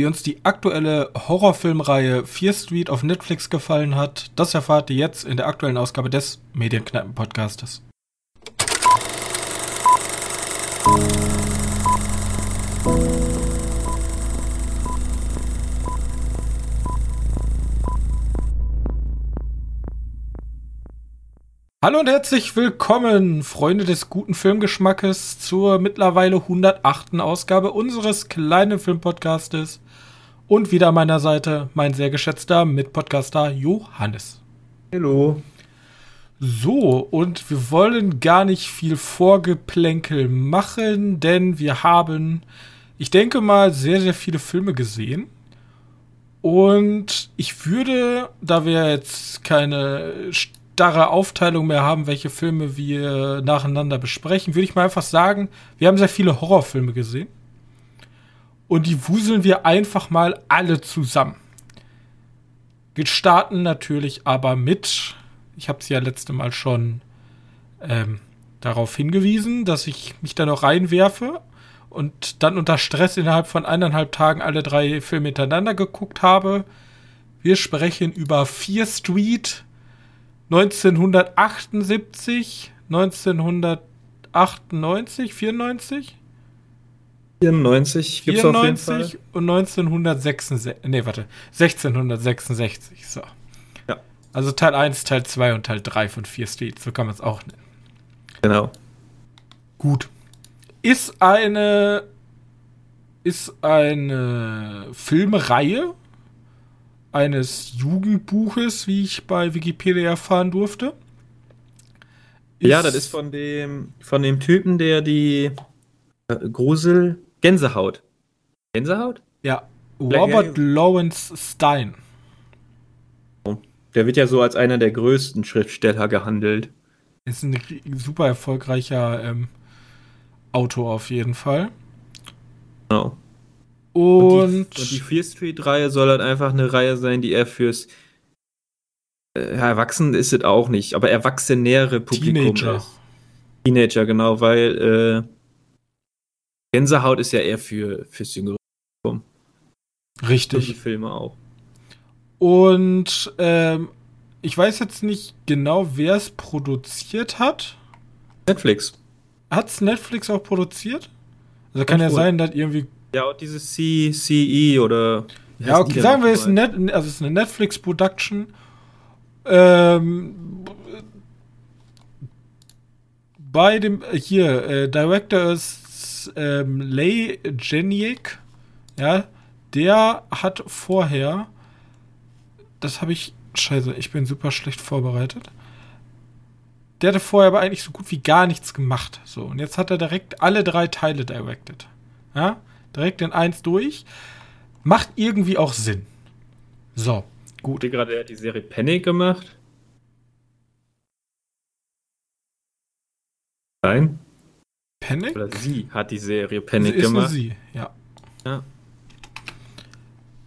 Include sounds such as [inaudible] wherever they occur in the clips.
Wie uns die aktuelle Horrorfilmreihe Fear Street auf Netflix gefallen hat, das erfahrt ihr jetzt in der aktuellen Ausgabe des Medienkneipen-Podcastes. Hallo und herzlich willkommen, Freunde des guten Filmgeschmackes, zur mittlerweile 108. Ausgabe unseres kleinen Filmpodcastes. Und wieder an meiner Seite mein sehr geschätzter Mitpodcaster Johannes. Hallo. So, und wir wollen gar nicht viel Vorgeplänkel machen, denn wir haben, ich denke mal, sehr, sehr viele Filme gesehen. Und ich würde, da wir jetzt keine starre Aufteilung mehr haben, welche Filme wir nacheinander besprechen, würde ich mal einfach sagen, wir haben sehr viele Horrorfilme gesehen. Und die wuseln wir einfach mal alle zusammen. Wir starten natürlich aber mit, ich habe es ja letzte Mal schon ähm, darauf hingewiesen, dass ich mich da noch reinwerfe und dann unter Stress innerhalb von eineinhalb Tagen alle drei Filme hintereinander geguckt habe. Wir sprechen über Fear Street, 1978, 1998, 94? 94 gibt's 94 auf jeden Fall. und 1966, nee, warte, 1666, so. Ja. Also Teil 1, Teil 2 und Teil 3 von 4 Street, so kann man es auch nennen. Genau. Gut. Ist eine ist eine Filmreihe eines Jugendbuches, wie ich bei Wikipedia erfahren durfte. Ist ja, das ist von dem, von dem Typen, der die äh, Grusel Gänsehaut. Gänsehaut? Ja, Robert Lawrence Stein. Oh, der wird ja so als einer der größten Schriftsteller gehandelt. Ist ein super erfolgreicher ähm, Autor auf jeden Fall. Genau. Und, und die, und die Fear Street-Reihe soll halt einfach eine Reihe sein, die er fürs äh, Erwachsenen ist es auch nicht, aber erwachsenere Publikum Teenager. ist. Teenager, genau, weil äh, Gänsehaut ist ja eher für fürs jüngere Publikum. Richtig. Und die Filme auch. Und ähm, ich weiß jetzt nicht genau, wer es produziert hat. Netflix. Hat es Netflix auch produziert? Also kann ja sein, dass irgendwie ja, und dieses CCE oder. Ja, okay, sagen wir, es ist, Net, also es ist eine Netflix-Production. Ähm, bei dem, hier, äh, Director ist ähm, Lay Jeniek. Ja, der hat vorher, das habe ich, scheiße, ich bin super schlecht vorbereitet. Der hatte vorher aber eigentlich so gut wie gar nichts gemacht. So, und jetzt hat er direkt alle drei Teile directed. Ja, direkt in eins durch. Macht irgendwie auch Sinn. So, gut. Hat gerade die Serie Panic gemacht? Nein? Panic? Oder sie hat die Serie Panic ist gemacht. sie, ja. Ja.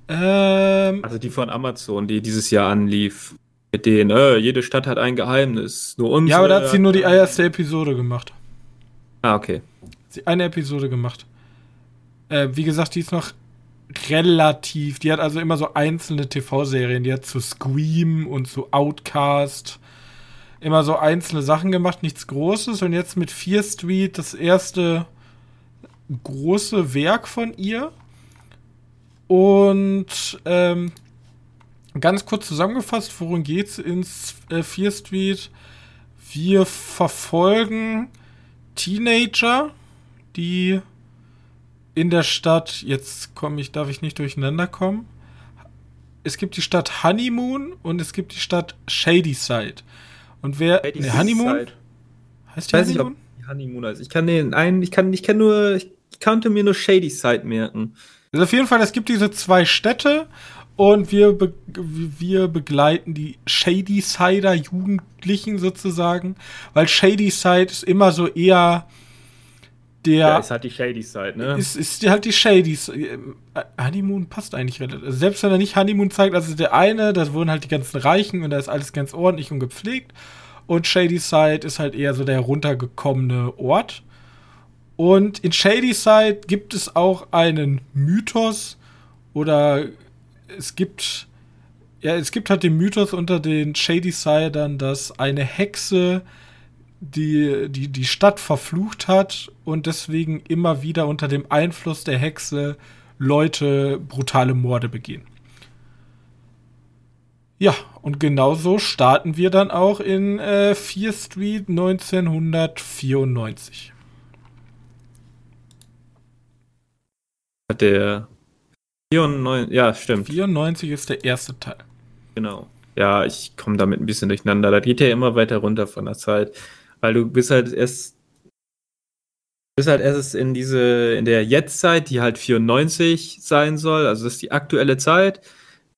Ähm, also die von Amazon, die dieses Jahr anlief. Mit denen, äh, jede Stadt hat ein Geheimnis. Nur unsere. Ja, aber da hat sie nur die erste Episode gemacht. Ah, okay. Sie eine Episode gemacht. Äh, wie gesagt, die ist noch relativ. Die hat also immer so einzelne TV-Serien. Die hat zu Scream und zu Outcast immer so einzelne Sachen gemacht, nichts Großes. Und jetzt mit Fear Street das erste große Werk von ihr. Und ähm, ganz kurz zusammengefasst, worum geht's in äh, Fear Street? Wir verfolgen Teenager, die in der Stadt, jetzt komme ich, darf ich nicht durcheinander kommen. Es gibt die Stadt Honeymoon und es gibt die Stadt Shadyside. Und wer. Shady ne, Honeymoon? Heißt die Weiß Honeymoon? Ich, Honeymoon heißt. Ich kann den einen, ich kann, ich kann nur, ich konnte mir nur Shadyside merken. Also auf jeden Fall, es gibt diese zwei Städte und wir, be wir begleiten die Shadysider Jugendlichen sozusagen, weil Shadyside ist immer so eher der. Ja, ist halt die Shady Side, ne? Ist, ist halt die Shady äh, Honeymoon passt eigentlich relativ. Also selbst wenn er nicht Honeymoon zeigt, also der eine, da wohnen halt die ganzen Reichen und da ist alles ganz ordentlich und gepflegt. Und Shady Side ist halt eher so der runtergekommene Ort. Und in Shady Side gibt es auch einen Mythos oder es gibt ja, es gibt halt den Mythos unter den Shady Sidern, dass eine Hexe die, die die Stadt verflucht hat und deswegen immer wieder unter dem Einfluss der Hexe Leute brutale Morde begehen. Ja, und genauso starten wir dann auch in äh, 4 Street 1994. Der 94, ja, stimmt. 94 ist der erste Teil. Genau. Ja, ich komme damit ein bisschen durcheinander. Da geht ja immer weiter runter von der Zeit. Weil du bist halt erst bist halt erst in diese, in der Jetztzeit, die halt 94 sein soll, also das ist die aktuelle Zeit.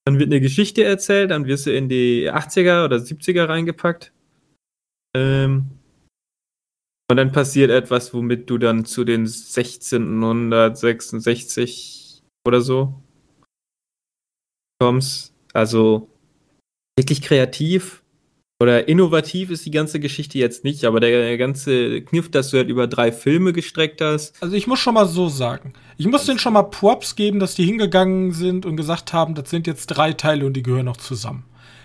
Dann wird eine Geschichte erzählt, dann wirst du in die 80er oder 70er reingepackt. Ähm, und dann passiert etwas, womit du dann zu den 1666 oder so kommst. Also wirklich kreativ oder innovativ ist die ganze Geschichte jetzt nicht, aber der ganze Kniff, dass du halt über drei Filme gestreckt hast. Also ich muss schon mal so sagen. Ich muss denen schon mal Props geben, dass die hingegangen sind und gesagt haben, das sind jetzt drei Teile und die gehören noch zusammen.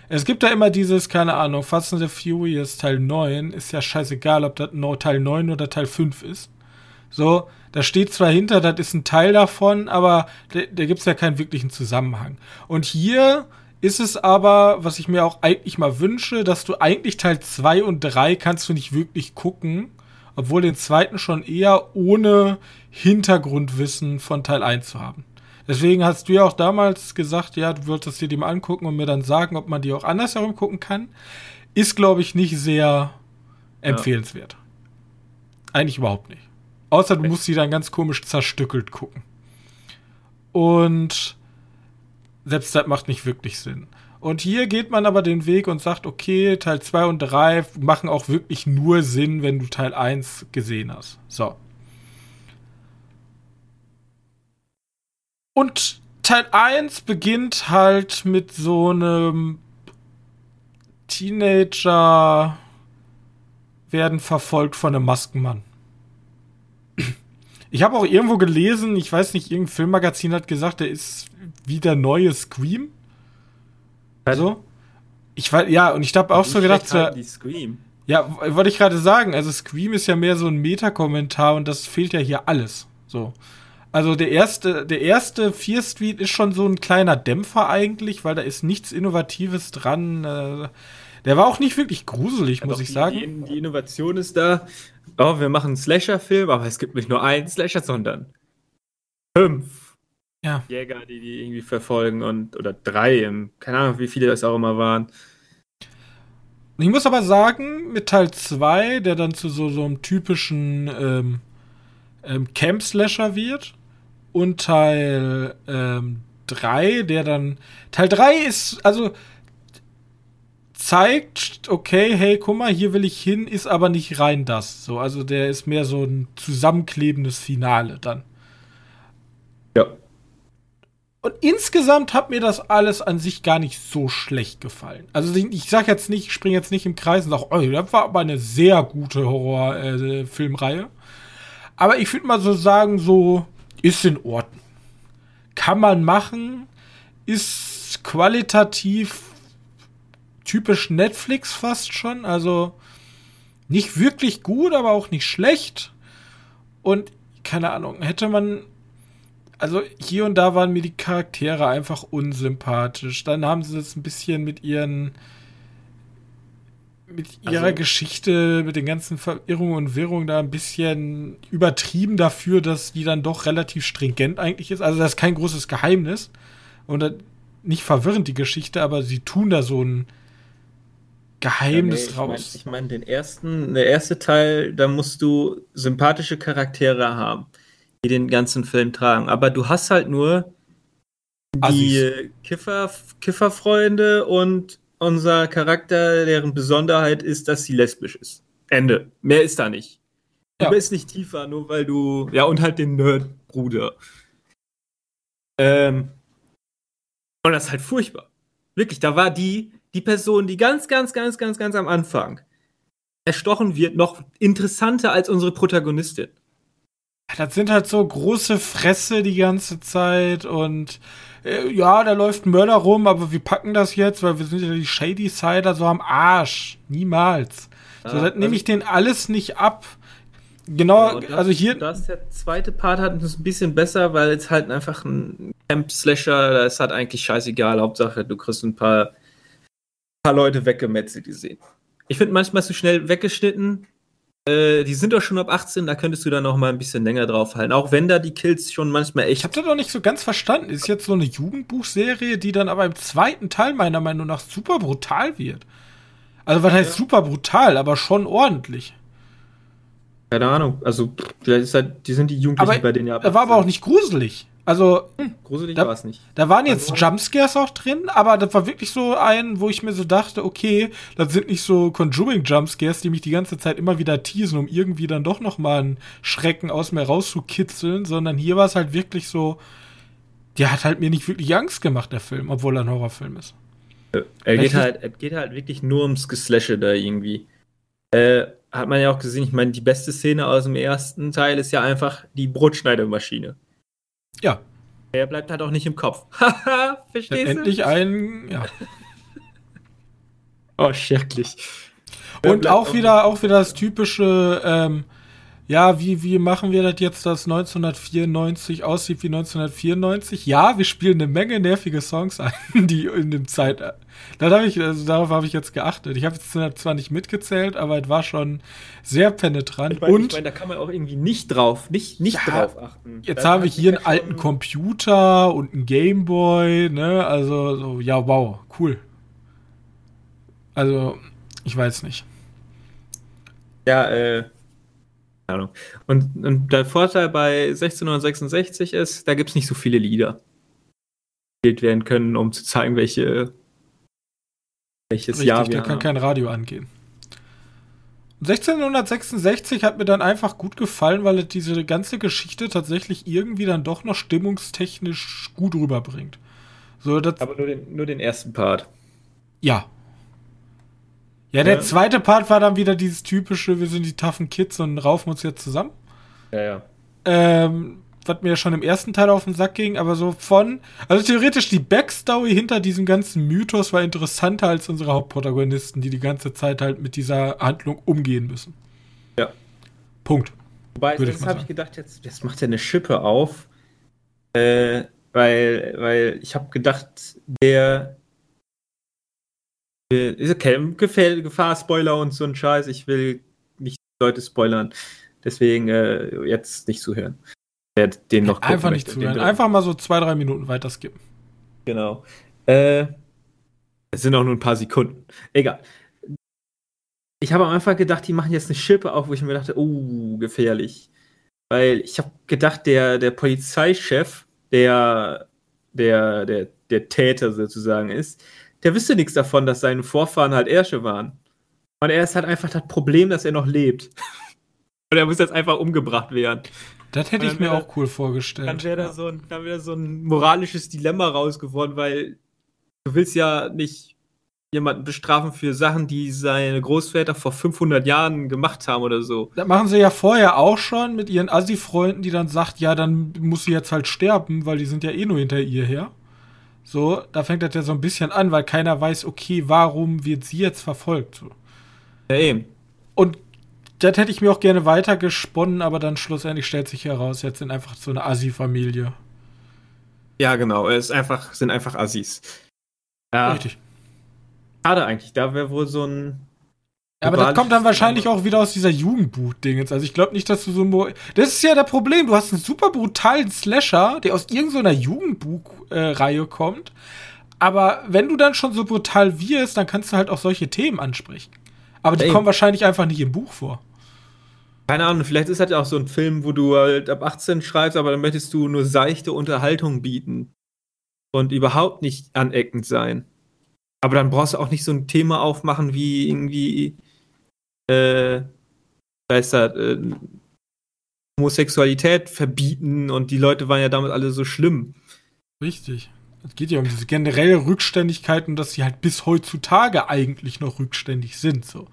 Es gibt da immer dieses, keine Ahnung, Fast and the Furious Teil 9, ist ja scheißegal, ob das Teil 9 oder Teil 5 ist. So, da steht zwar hinter, das ist ein Teil davon, aber da, da gibt es ja keinen wirklichen Zusammenhang. Und hier ist es aber, was ich mir auch eigentlich mal wünsche, dass du eigentlich Teil 2 und 3 kannst du nicht wirklich gucken, obwohl den zweiten schon eher ohne Hintergrundwissen von Teil 1 zu haben. Deswegen hast du ja auch damals gesagt, ja, du wolltest dir die mal angucken und mir dann sagen, ob man die auch anders herum gucken kann. Ist, glaube ich, nicht sehr empfehlenswert. Ja. Eigentlich überhaupt nicht. Außer du musst sie dann ganz komisch zerstückelt gucken. Und selbst das macht nicht wirklich Sinn. Und hier geht man aber den Weg und sagt, okay, Teil 2 und 3 machen auch wirklich nur Sinn, wenn du Teil 1 gesehen hast. So. Und Teil 1 beginnt halt mit so einem Teenager werden verfolgt von einem Maskenmann. Ich habe auch irgendwo gelesen, ich weiß nicht, irgendein Filmmagazin hat gesagt, der ist wie der neue Scream. Also, ich war, ja, und ich habe auch so gedacht, Scream. Ja, wollte ich gerade sagen, also Scream ist ja mehr so ein Meta-Kommentar und das fehlt ja hier alles. So. Also der erste, der erste Fear Street ist schon so ein kleiner Dämpfer eigentlich, weil da ist nichts Innovatives dran. Äh, der war auch nicht wirklich gruselig, ja, muss ich die, sagen. Die, die, Innovation ist da, oh, wir machen einen Slasher-Film, aber es gibt nicht nur einen Slasher, sondern fünf ja. Jäger, die die irgendwie verfolgen und oder drei, keine Ahnung, wie viele das auch immer waren. Ich muss aber sagen, mit Teil 2, der dann zu so, so einem typischen ähm, ähm, Camp-Slasher wird, und Teil 3, ähm, der dann. Teil 3 ist, also zeigt, okay, hey, guck mal, hier will ich hin, ist aber nicht rein das. So, also der ist mehr so ein zusammenklebendes Finale dann. Ja. Und insgesamt hat mir das alles an sich gar nicht so schlecht gefallen. Also ich, ich sag jetzt nicht, ich springe jetzt nicht im Kreis und sage, oh, das war aber eine sehr gute Horrorfilmreihe. Äh, aber ich würde mal so sagen, so ist in Ordnung. Kann man machen, ist qualitativ typisch Netflix fast schon. Also nicht wirklich gut, aber auch nicht schlecht. Und keine Ahnung, hätte man. Also hier und da waren mir die Charaktere einfach unsympathisch. Dann haben sie es ein bisschen mit ihren. mit ihrer also, Geschichte, mit den ganzen Verirrungen und Wirrungen da ein bisschen übertrieben dafür, dass die dann doch relativ stringent eigentlich ist. Also das ist kein großes Geheimnis. Und nicht verwirrend die Geschichte, aber sie tun da so ein Geheimnis ja, nee, raus. Ich meine, mein, den ersten, der erste Teil, da musst du sympathische Charaktere haben, die den ganzen Film tragen. Aber du hast halt nur die Kiffer, Kifferfreunde und unser Charakter, deren Besonderheit ist, dass sie lesbisch ist. Ende. Mehr ist da nicht. Du ja. bist nicht tiefer, nur weil du. Ja, und halt den Nerd-Bruder. Ähm. Und das ist halt furchtbar. Wirklich, da war die, die Person, die ganz, ganz, ganz, ganz, ganz am Anfang erstochen wird, noch interessanter als unsere Protagonistin. Das sind halt so große Fresse die ganze Zeit und äh, ja, da läuft ein Mörder rum, aber wir packen das jetzt, weil wir sind ja die Shady Sider so am Arsch. Niemals. So, Ah, das nehme also- ich denen alles nicht ab. Genau, Und das, also hier. Das der zweite Part hat es ein bisschen besser, weil es halt einfach ein Camp-Slasher, da ist halt eigentlich scheißegal. Hauptsache, du kriegst ein paar, paar Leute weggemetzelt gesehen. Ich finde manchmal zu schnell weggeschnitten. Äh, die sind doch schon ab 18, da könntest du dann noch mal ein bisschen länger draufhalten. Auch wenn da die Kills schon manchmal Ich echt. habe das doch nicht so ganz verstanden. Ist jetzt so eine Jugendbuchserie, die dann aber im zweiten Teil meiner Meinung nach super brutal wird. Also was heißt Ja. super brutal, aber schon ordentlich. Keine Ahnung. Also, vielleicht ist halt, die sind die Jugendlichen Aber bei denen ja ab Er war aber 18. auch nicht gruselig. Also Gruselig Da- war es nicht. Da waren jetzt Also- Jumpscares auch drin, aber das war wirklich so ein, wo ich mir so dachte, okay, das sind nicht so Conjuring Jumpscares, die mich die ganze Zeit immer wieder teasen, um irgendwie dann doch noch mal einen Schrecken aus mir rauszukitzeln, sondern hier war es halt wirklich so, der hat halt mir nicht wirklich Angst gemacht, der Film, obwohl er ein Horrorfilm ist. Er Vielleicht geht halt, es geht halt wirklich nur ums Geslashe da irgendwie. Äh, hat man ja auch gesehen, ich meine, die beste Szene aus dem ersten Teil ist ja einfach die Brotschneidemaschine. Ja, Der bleibt halt auch nicht im Kopf. [laughs] Haha, verstehst du? endlich ein, ja. Oh, schrecklich. Und auch wieder, auch wieder das typische, ähm, ja, wie, wie machen wir das jetzt, dass 1994 aussieht wie 1994? Ja, wir spielen eine Menge nervige Songs ein, [laughs] die in dem Zeit. Da habe ich, also darauf habe ich jetzt geachtet. Ich habe jetzt zwar nicht mitgezählt, aber es war schon sehr penetrant. Ich meine, Und ich mein, da kann man auch irgendwie nicht drauf, nicht, nicht Ja, drauf achten. jetzt wir hat hier einen alten Computer und einen Gameboy, ne? Also, so, ja, wow, cool. Also, ich weiß nicht. Ja, äh. Ahnung. Und, und der Vorteil bei 1666 ist, da gibt es nicht so viele Lieder, die gespielt werden können, um zu zeigen, welche welches Richtig, Jahr da wir kann haben. kein Radio angehen. Und 1666 hat mir dann einfach gut gefallen, weil es diese ganze Geschichte tatsächlich irgendwie dann doch noch stimmungstechnisch gut rüberbringt. So, Aber nur den, nur den ersten Part. ja. Ja, der Ja. zweite Part war dann wieder dieses typische, wir sind die taffen Kids und raufen uns jetzt zusammen. Ja, ja. Ähm, was mir ja schon im ersten Teil auf den Sack ging, aber so von. Also theoretisch die Backstory hinter diesem ganzen Mythos war interessanter als unsere Hauptprotagonisten, die die ganze Zeit halt mit dieser Handlung umgehen müssen. Ja. Punkt. Wobei, mal habe ich gedacht, jetzt, jetzt macht er eine Schippe auf. Äh, weil, weil ich habe gedacht, der. Ist okay, Gefähr Gefahr-Spoiler und so ein Scheiß. Ich will nicht Leute spoilern. Deswegen äh, jetzt nicht zuhören. Wer den noch Einfach nicht möchte, zuhören. Einfach mal so zwei, drei Minuten weiter skippen. Genau. Äh, es sind auch nur ein paar Sekunden. Egal. Ich habe am Anfang gedacht, die machen jetzt eine Schippe auf, wo ich mir dachte, oh, gefährlich. Weil ich habe gedacht, der, der Polizeichef, der, der, der, der Täter sozusagen ist, der wüsste nichts davon, dass seine Vorfahren halt Ärsche waren. Und er ist halt einfach das Problem, dass er noch lebt. [laughs] Und er muss jetzt einfach umgebracht werden. Das hätte ich mir wär- auch cool vorgestellt. Dann wäre da so ein, dann wäre so ein moralisches Dilemma rausgeworden, weil du willst ja nicht jemanden bestrafen für Sachen, die seine Großväter vor 500 Jahren gemacht haben oder so. Das machen sie ja vorher auch schon mit ihren Assi-Freunden, die dann sagt, ja, dann muss sie jetzt halt sterben, weil die sind ja eh nur hinter ihr her. So, da fängt das ja so ein bisschen an, weil keiner weiß, okay, warum wird sie jetzt verfolgt? So. Ja, eben. Und das hätte ich mir auch gerne weiter gesponnen, aber dann schlussendlich stellt sich heraus, jetzt sind einfach so eine Assi-Familie. Ja, genau. Es ist einfach, sind einfach Assis. Ja, Richtig. schade eigentlich. Da wäre wohl so ein. Aber das kommt dann wahrscheinlich auch wieder aus dieser Jugendbuch-Dingens. Also ich glaube nicht, dass du so. mo- Das ist ja der Problem. Du hast einen super brutalen Slasher, der aus irgendeiner Jugendbuch-Reihe kommt. Aber wenn du dann schon so brutal wirst, dann kannst du halt auch solche Themen ansprechen. Aber die Ey. kommen wahrscheinlich einfach nicht im Buch vor. Keine Ahnung, vielleicht ist das ja auch so ein Film, wo du halt ab 18 schreibst, aber dann möchtest du nur seichte Unterhaltung bieten. Und überhaupt nicht aneckend sein. Aber dann brauchst du auch nicht so ein Thema aufmachen wie irgendwie, äh, da ist äh, Homosexualität verbieten und die Leute waren ja damit alle so schlimm. Richtig. Es geht ja um diese generelle Rückständigkeit und dass sie halt bis heutzutage eigentlich noch rückständig sind. So.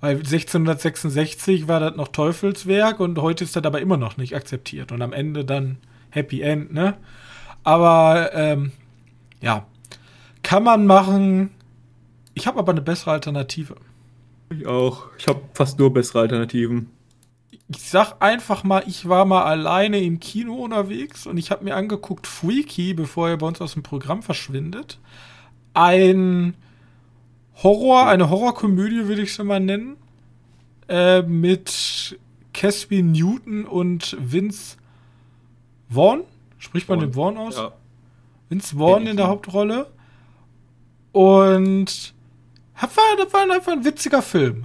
Weil 1666 war das noch Teufelswerk und heute ist das aber immer noch nicht akzeptiert. Und am Ende dann Happy End, ne? Aber ähm, ja, kann man machen. Ich habe aber eine bessere Alternative. Ich auch. Ich habe fast nur bessere Alternativen. Ich sag einfach mal, ich war mal alleine im Kino unterwegs und ich habe mir angeguckt Freaky, bevor er bei uns aus dem Programm verschwindet. Ein Horror, eine Horrorkomödie würde ich es mal nennen. Äh, mit Casby Newton und Vince Vaughn. Spricht man Vaughn. den Vaughn aus? Ja. Vince Vaughn in der Hauptrolle. Und das war, einfach ein witziger Film.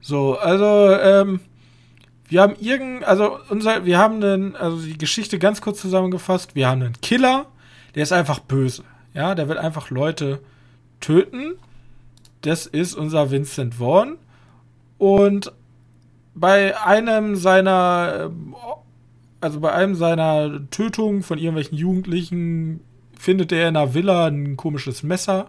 So, also, ähm, wir haben irgend, also unser, wir haben einen, also die Geschichte ganz kurz zusammengefasst, wir haben einen Killer, der ist einfach böse. Ja, der will einfach Leute töten. Das ist unser Vincent Vaughn. Und bei einem seiner, also bei einem seiner Tötungen von irgendwelchen Jugendlichen findet er in einer Villa ein komisches Messer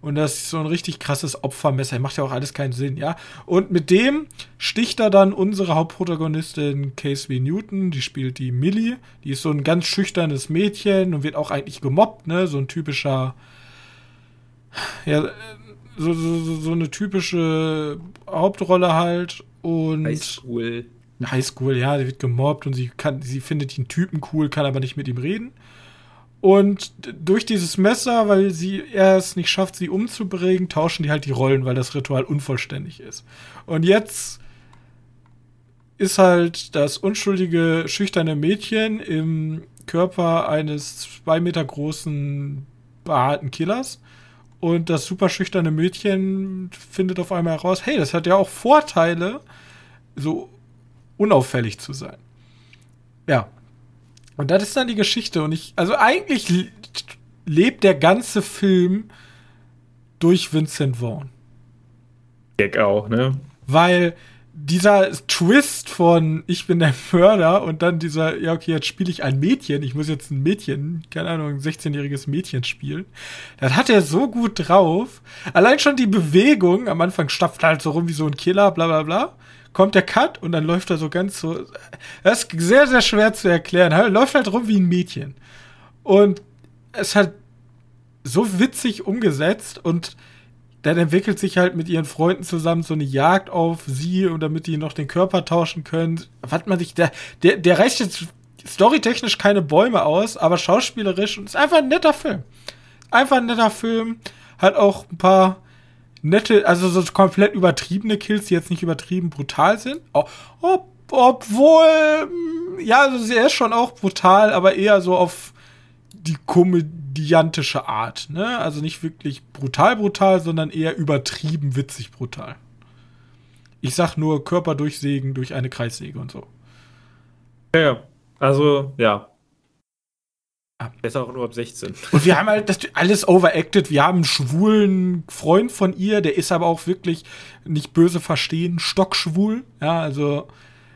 und das ist so ein richtig krasses Opfermesser. Macht ja auch alles keinen Sinn, ja. Und mit dem sticht er dann unsere Hauptprotagonistin Casey Newton. Die spielt die Millie. Die ist so ein ganz schüchternes Mädchen und wird auch eigentlich gemobbt, ne? So ein typischer. Ja, so, so, so eine typische Hauptrolle halt. Und. Highschool. Highschool, ja, sie wird gemobbt und sie kann, sie findet den Typen cool, kann aber nicht mit ihm reden. Und durch dieses Messer, weil sie er es nicht schafft, sie umzubringen, tauschen die halt die Rollen, weil das Ritual unvollständig ist. Und jetzt ist halt das unschuldige, schüchterne Mädchen im Körper eines zwei Meter großen, behaarten Killers. Und das super schüchterne Mädchen findet auf einmal heraus, hey, das hat ja auch Vorteile, so unauffällig zu sein. Ja, und das ist dann die Geschichte. Und ich, also eigentlich lebt der ganze Film durch Vincent Vaughn. Gag auch, ne? Weil dieser Twist von ich bin der Mörder und dann dieser, ja, okay, jetzt spiele ich ein Mädchen, ich muss jetzt ein Mädchen, keine Ahnung, ein 16-jähriges Mädchen spielen. Das hat er so gut drauf. Allein schon die Bewegung, am Anfang stapft er halt so rum wie so ein Killer, bla bla bla kommt der Cut und dann läuft er so ganz so. Das ist sehr, sehr schwer zu erklären. Er läuft halt rum wie ein Mädchen. Und es hat so witzig umgesetzt und dann entwickelt sich halt mit ihren Freunden zusammen so eine Jagd auf sie und damit die noch den Körper tauschen können. Was man sich, der, der, der reicht jetzt storytechnisch keine Bäume aus, aber schauspielerisch und ist einfach ein netter Film. Einfach ein netter Film. Hat auch ein paar nette, also so komplett übertriebene Kills, die jetzt nicht übertrieben brutal sind. Ob, obwohl, mm, ja, also er ist schon auch brutal, aber eher so auf die komödiantische Art. Ne? Also nicht wirklich brutal brutal, sondern eher übertrieben witzig brutal. Ich sag nur Körper durchsägen durch eine Kreissäge und so. Ja, also ja, Besser auch nur ab 16. Und wir haben halt das alles overacted. Wir haben einen schwulen Freund von ihr, der ist aber auch wirklich nicht böse verstehen, stockschwul. Ja, also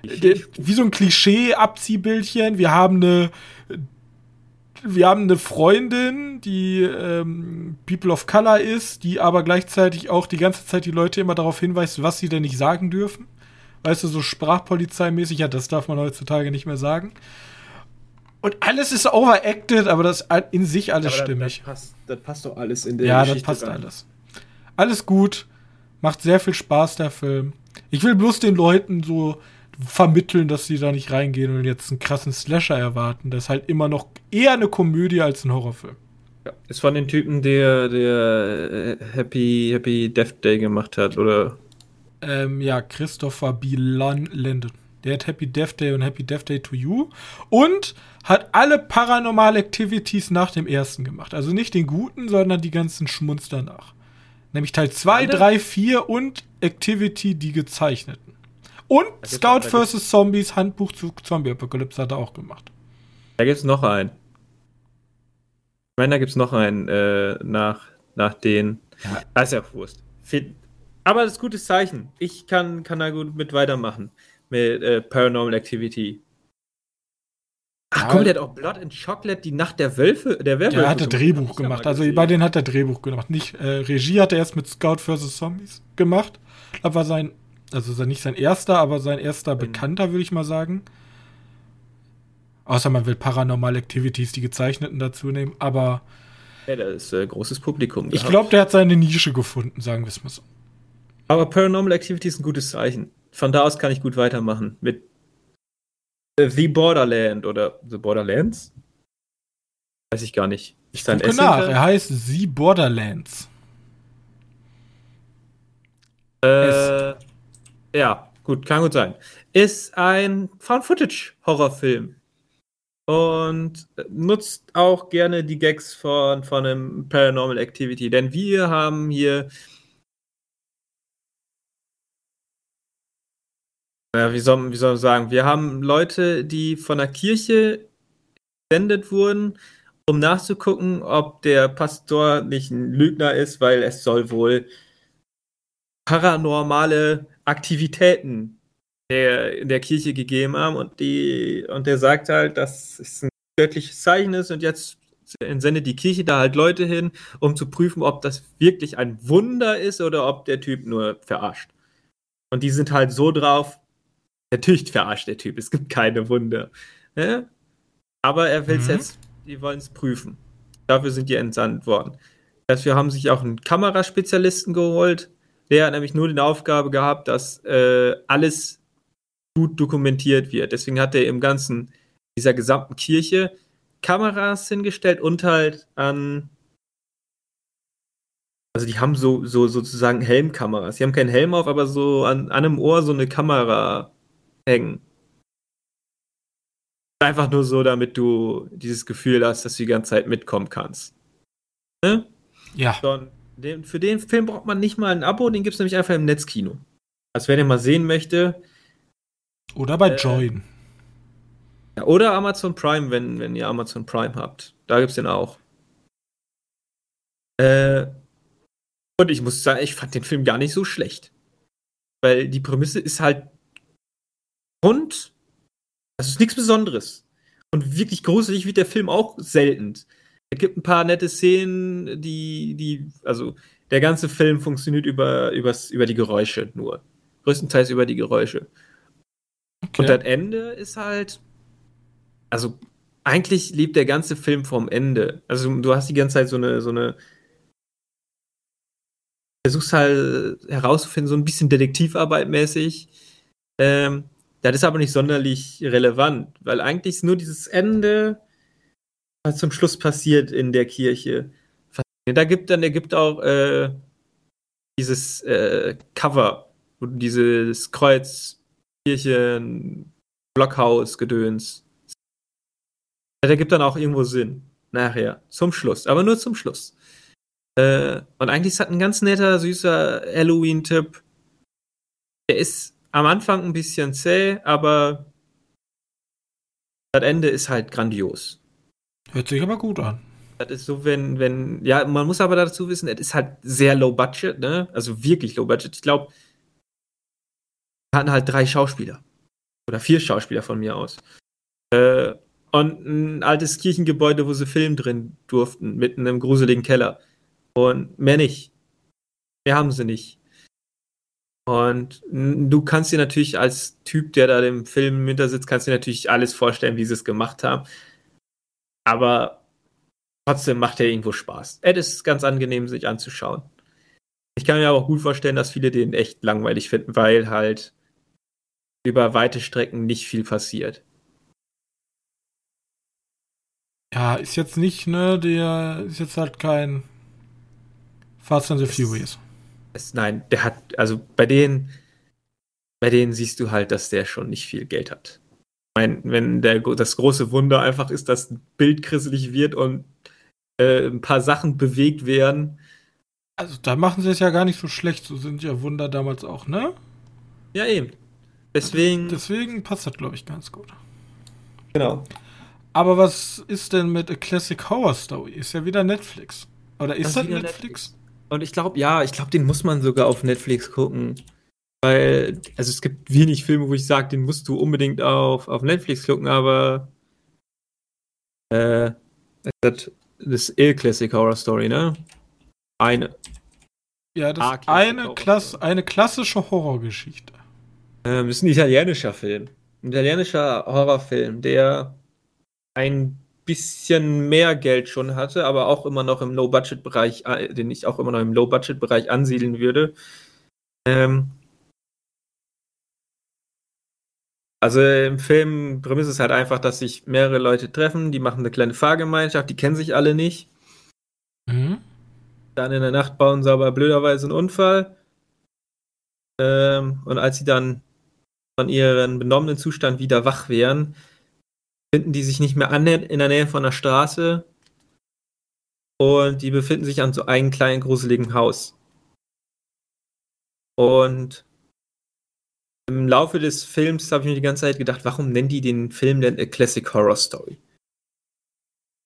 der, wie so ein Klischee-Abziehbildchen. Wir haben eine wir haben eine Freundin, die ähm, People of Color ist, die aber gleichzeitig auch die ganze Zeit die Leute immer darauf hinweist, was sie denn nicht sagen dürfen. Weißt du, so sprachpolizeimäßig, ja, das darf man heutzutage nicht mehr sagen. Und alles ist overacted, aber das in sich alles ja, stimmig. Das, passt, das passt doch alles in der Ja, Geschichte das passt rein. alles. Alles gut. Macht sehr viel Spaß, der Film. Ich will bloß den Leuten so vermitteln, dass sie da nicht reingehen und jetzt einen krassen Slasher erwarten. Das ist halt immer noch eher eine Komödie als ein Horrorfilm. Ja, ist von den Typen, der, der äh, Happy, Happy Death Day gemacht hat, oder? Ähm, ja, Christopher B. Landon. Der hat Happy Death Day und Happy Death Day to You. Und hat alle Paranormal Activities nach dem ersten gemacht. Also nicht den guten, sondern die ganzen Schmunz danach. Nämlich Teil 2, 3, 4 und Activity, die gezeichneten. Und Scout vs. Zombies, Handbuch zu Zombie-Apokalypse hat er auch gemacht. Da gibt es noch einen. Ich meine, da gibt es noch einen äh, nach, nach den. Ja. Das ist ja Wurst. Aber das ist gutes Zeichen. Ich kann, kann da gut mit weitermachen. Mit äh, Paranormal Activity. Ach komm, der hat auch Blood and Chocolate, die Nacht der Wölfe, der Werwölfe. Der hat der Drehbuch gemacht. Also bei denen hat er Drehbuch gemacht. Nicht äh, Regie hat er erst mit Scout vs. Zombies gemacht. Das war sein Also nicht sein erster, aber sein erster Bekannter, würde ich mal sagen. Außer man will Paranormal Activities, die gezeichneten dazu nehmen, aber. Ja, da ist äh, großes Publikum. Ich glaube, der hat seine Nische gefunden, sagen wir es mal so. Aber Paranormal Activities ist ein gutes Zeichen. Von da aus kann ich gut weitermachen. Mit The Borderland oder The Borderlands? Weiß ich gar nicht. Ich gucke nach. Er heißt The Borderlands. Äh, ja, gut, kann gut sein. Ist ein Found-Footage-Horrorfilm und nutzt auch gerne die Gags von, von einem Paranormal Activity, denn wir haben hier ja, wie soll, wie soll man sagen, wir haben Leute, die von der Kirche gesendet wurden, um nachzugucken, ob der Pastor nicht ein Lügner ist, weil es soll wohl paranormale Aktivitäten der, in der Kirche gegeben haben. Und die und der sagt halt, dass es ein göttliches Zeichen ist. Und jetzt sendet die Kirche da halt Leute hin, um zu prüfen, ob das wirklich ein Wunder ist oder ob der Typ nur verarscht. Und die sind halt so drauf, natürlich verarscht der Typ, es gibt keine Wunder. Ja? Aber er will es mhm. jetzt, die wollen es prüfen. Dafür sind die entsandt worden. Dafür haben sich auch einen Kameraspezialisten geholt, der hat nämlich nur die Aufgabe gehabt, dass äh, alles gut dokumentiert wird. Deswegen hat er im ganzen, dieser gesamten Kirche Kameras hingestellt und halt an also die haben so, so sozusagen Helmkameras. Die haben keinen Helm auf, aber so an, an einem Ohr so eine Kamera hängen. Einfach nur so, damit du dieses Gefühl hast, dass du die ganze Zeit mitkommen kannst. Ne? Ja. Dann, den, für den Film braucht man nicht mal ein Abo, den gibt es nämlich einfach im Netzkino. Also wer den mal sehen möchte, oder bei äh, Join. Ja, oder Amazon Prime, wenn, wenn ihr Amazon Prime habt. Da gibt es den auch. Äh, und ich muss sagen, ich fand den Film gar nicht so schlecht. Weil die Prämisse ist halt rund. Also ist nichts Besonderes. Und wirklich gruselig wird der Film auch selten. Es gibt ein paar nette Szenen, die, die, also der ganze Film funktioniert über, übers, über die Geräusche nur. Größtenteils über die Geräusche. Okay. Und das Ende ist halt, also eigentlich lebt der ganze Film vom Ende. Also du hast die ganze Zeit so eine, so eine, versuchst halt herauszufinden, so ein bisschen Detektivarbeit mäßig. Ähm, das ist aber nicht sonderlich relevant, weil eigentlich ist nur dieses Ende, was zum Schluss passiert in der Kirche. Da gibt dann, der gibt auch äh, dieses äh, Cover, dieses Kreuz Kirchen, Blockhaus, Gedöns. Der gibt dann auch irgendwo Sinn. Nachher. Zum Schluss. Aber nur zum Schluss. Äh, und eigentlich ist das ein ganz netter, süßer Halloween-Tipp. Der ist am Anfang ein bisschen zäh, aber das Ende ist halt grandios. Hört sich aber gut an. Das ist so, wenn, wenn, ja, man muss aber dazu wissen, es ist halt sehr low budget, ne? Also wirklich low budget. Ich glaube, hatten halt drei Schauspieler. Oder vier Schauspieler von mir aus. Äh, und ein altes Kirchengebäude, wo sie filmen drin durften, mitten im gruseligen Keller. Und mehr nicht. Mehr haben sie nicht. Und du kannst dir natürlich als Typ, der da dem Film hinter sitzt, kannst dir natürlich alles vorstellen, wie sie es gemacht haben. Aber trotzdem macht er irgendwo Spaß. Es ist ganz angenehm, sich anzuschauen. Ich kann mir aber auch gut vorstellen, dass viele den echt langweilig finden, weil halt über weite Strecken nicht viel passiert. Ja, ist jetzt nicht, ne, der ist jetzt halt kein Fast and the Furious. Es, nein, der hat, also bei denen, bei denen siehst du halt, dass der schon nicht viel Geld hat. Ich meine, wenn der, das große Wunder einfach ist, dass ein Bild krisselig wird und äh, ein paar Sachen bewegt werden. Also da machen sie es ja gar nicht so schlecht, so sind ja Wunder damals auch, ne? Ja, eben. Deswegen. Deswegen passt das, glaube ich, ganz gut. Genau. Aber was ist denn mit A Classic Horror Story? Ist ja wieder Netflix. Oder ist das, das Netflix? Netflix? Und ich glaube, ja, ich glaube, den muss man sogar auf Netflix gucken. Weil, also es gibt wenig Filme, wo ich sage, den musst du unbedingt auf, auf Netflix gucken, aber äh, das, das ist Classic Horror Story, ne? Eine. Ja, das ist eine, Klass, eine klassische Horrorgeschichte. Ähm, ist ein italienischer Film. Ein italienischer Horrorfilm, der ein bisschen mehr Geld schon hatte, aber auch immer noch im Low-Budget-Bereich, äh, den ich auch immer noch im Low-Budget-Bereich ansiedeln würde. Ähm, also im Film Prämisse ist halt einfach, dass sich mehrere Leute treffen, die machen eine kleine Fahrgemeinschaft, die kennen sich alle nicht. Mhm. Dann in der Nacht bauen sie aber blöderweise einen Unfall. Ähm, und als sie dann von ihrem benommenen Zustand wieder wach wären, finden die sich nicht mehr an, in der Nähe von der Straße. Und die befinden sich an so einem kleinen, gruseligen Haus. Und im Laufe des Films habe ich mir die ganze Zeit gedacht, warum nennen die den Film denn A Classic Horror Story?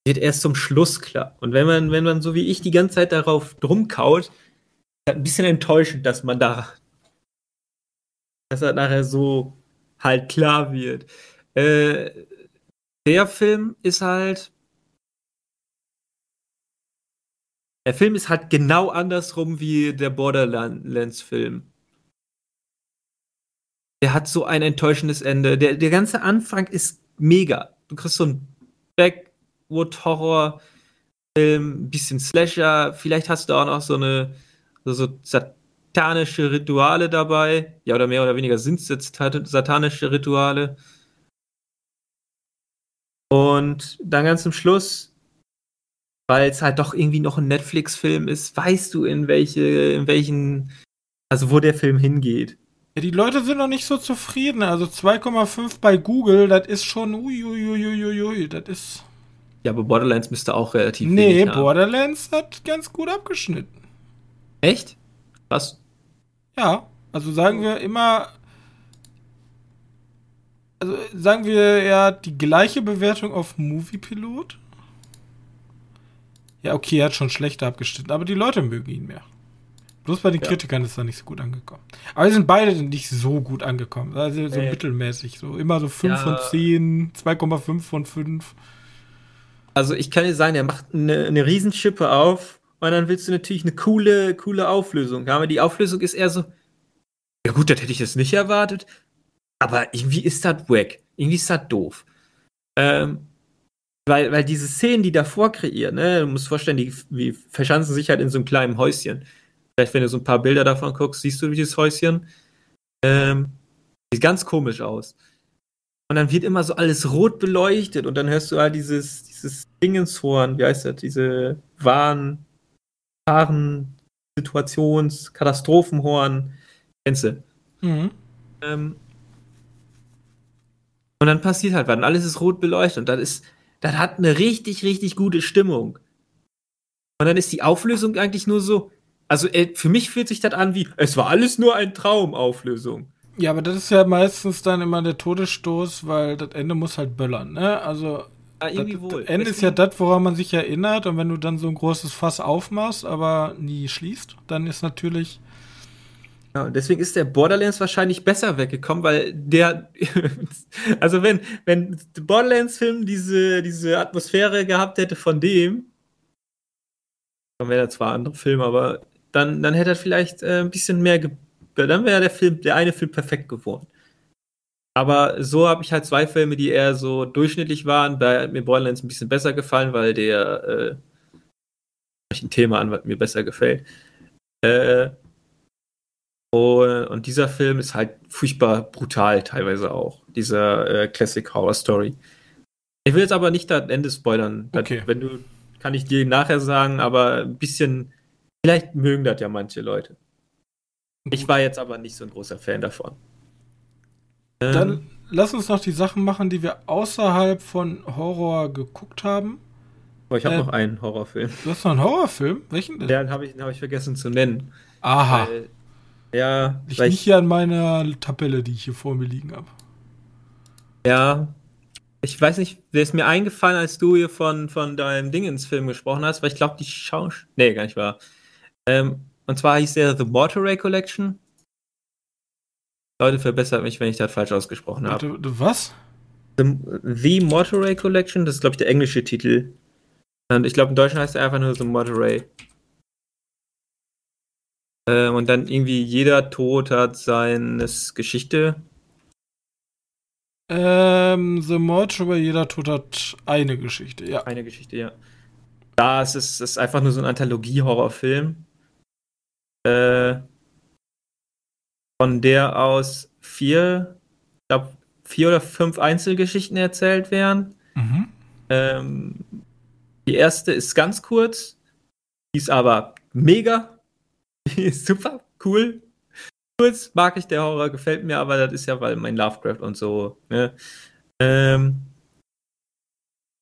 Wird erst zum Schluss klar. Und wenn man, wenn man so wie ich die ganze Zeit darauf drumkaut, ist ein bisschen enttäuschend, dass man da, dass er nachher so halt klar wird. Äh, der Film ist halt. Der Film ist halt genau andersrum wie der Borderlands-Film. Der hat so ein enttäuschendes Ende. Der, der ganze Anfang ist mega. Du kriegst so einen Backwood-Horror-Film, ein bisschen Slasher. Vielleicht hast du auch noch so eine so, so satanische Rituale dabei. Ja, oder mehr oder weniger sind es jetzt satanische Rituale. Und dann ganz zum Schluss, weil es halt doch irgendwie noch ein Netflix-Film ist, weißt du, in welche, in welchen, also wo der Film hingeht. Ja, die Leute sind noch nicht so zufrieden. Also 2,5 bei Google, das ist schon uiuiuiui, das ist. Ja, aber Borderlands müsste auch relativ. Nee, Borderlands hat ganz gut abgeschnitten. Echt? Was? Ja, also sagen wir immer. Also sagen wir ja die gleiche Bewertung auf Moviepilot. Ja, okay, er hat schon schlechter abgeschnitten, aber die Leute mögen ihn mehr. Bloß bei den ja. Kritikern ist er nicht so gut angekommen. Aber sie sind beide nicht so gut angekommen. Also so äh. mittelmäßig. So immer so 5 ja. von 10, 2,5 von 5. Also ich kann dir sagen, er macht eine, eine Riesenschippe auf und dann willst du natürlich eine coole, coole Auflösung haben. Aber die Auflösung ist eher so, ja gut, das hätte ich jetzt nicht erwartet. Aber irgendwie ist das wack. Irgendwie ist das doof. Ähm, weil, weil diese Szenen, die davor kreieren, ne, du musst vorstellen, die, die verschanzen sich halt in so einem kleinen Häuschen. Vielleicht, wenn du so ein paar Bilder davon guckst, siehst du dieses Häuschen. Ähm, sieht ganz komisch aus. Und dann wird immer so alles rot beleuchtet und dann hörst du halt dieses, dieses Dingenshorn, wie heißt das, diese Warn, Waren, Situations-, Katastrophenhorn. Kennst du? Mhm. Ähm, und dann passiert halt was und alles ist rot beleuchtet und das ist, das hat eine richtig, richtig gute Stimmung. Und dann ist die Auflösung eigentlich nur so, also äh, für mich fühlt sich das an wie, es war alles nur ein Traumauflösung. Ja, aber das ist ja meistens dann immer der Todesstoß, weil das Ende muss halt böllern, ne? Also ja, irgendwie wohl. Das Ende ist ja das, woran man sich erinnert und wenn du dann so ein großes Fass aufmachst, aber nie schließt, dann ist natürlich ja, deswegen ist der Borderlands wahrscheinlich besser weggekommen, weil der, [laughs] also wenn, wenn Borderlands-Film diese, diese Atmosphäre gehabt hätte von dem, dann wäre er zwar ein anderer Film, aber dann, dann hätte er vielleicht äh, ein bisschen mehr, dann wäre der Film, der eine Film perfekt geworden. Aber so habe ich halt zwei Filme, die eher so durchschnittlich waren. Hat mir Borderlands ein bisschen besser gefallen, weil der äh, ein Thema an, was mir besser gefällt. Äh, und, dieser Film ist halt furchtbar brutal, teilweise auch. Dieser äh, Classic Horror Story. Ich will jetzt aber nicht das Ende spoilern. Okay. Das, wenn du, kann ich dir nachher sagen, aber ein bisschen, vielleicht mögen das ja manche Leute. Ich war jetzt aber nicht so ein großer Fan davon. Dann ähm, lass uns noch die Sachen machen, die wir außerhalb von Horror geguckt haben. Oh, ich habe äh, noch einen Horrorfilm. Du hast noch einen Horrorfilm? Welchen denn? Den habe ich, hab ich vergessen zu nennen. Aha. Weil, ja. Liegt nicht hier an meiner Tabelle, die ich hier vor mir liegen habe. Ja. Ich weiß nicht, der ist mir eingefallen, als du hier von, von deinem Dingens-Film gesprochen hast, weil ich glaube, die Schauspieler. Nee, gar nicht wahr. Ähm, und zwar hieß der The Mortuary Collection. Leute, verbessert mich, wenn ich das falsch ausgesprochen habe. Was? The, The Mortuary Collection, das ist, glaube ich, der englische Titel. Und ich glaube, in Deutschland heißt er einfach nur The Mortuary. Äh, und dann irgendwie jeder Tod hat seine Geschichte. Ähm, The Mortuary, jeder Tod hat eine Geschichte, ja. Eine Geschichte, ja. Da ist es ist einfach nur so ein Anthologie-Horrorfilm. Äh, von der aus vier, ich glaube, vier oder fünf Einzelgeschichten erzählt werden. Mhm. Ähm, die erste ist ganz kurz, die ist aber mega, [laughs] super cool. Kurz mag ich der Horror, gefällt mir, aber das ist ja, weil mein Lovecraft und so. Ne? Ähm,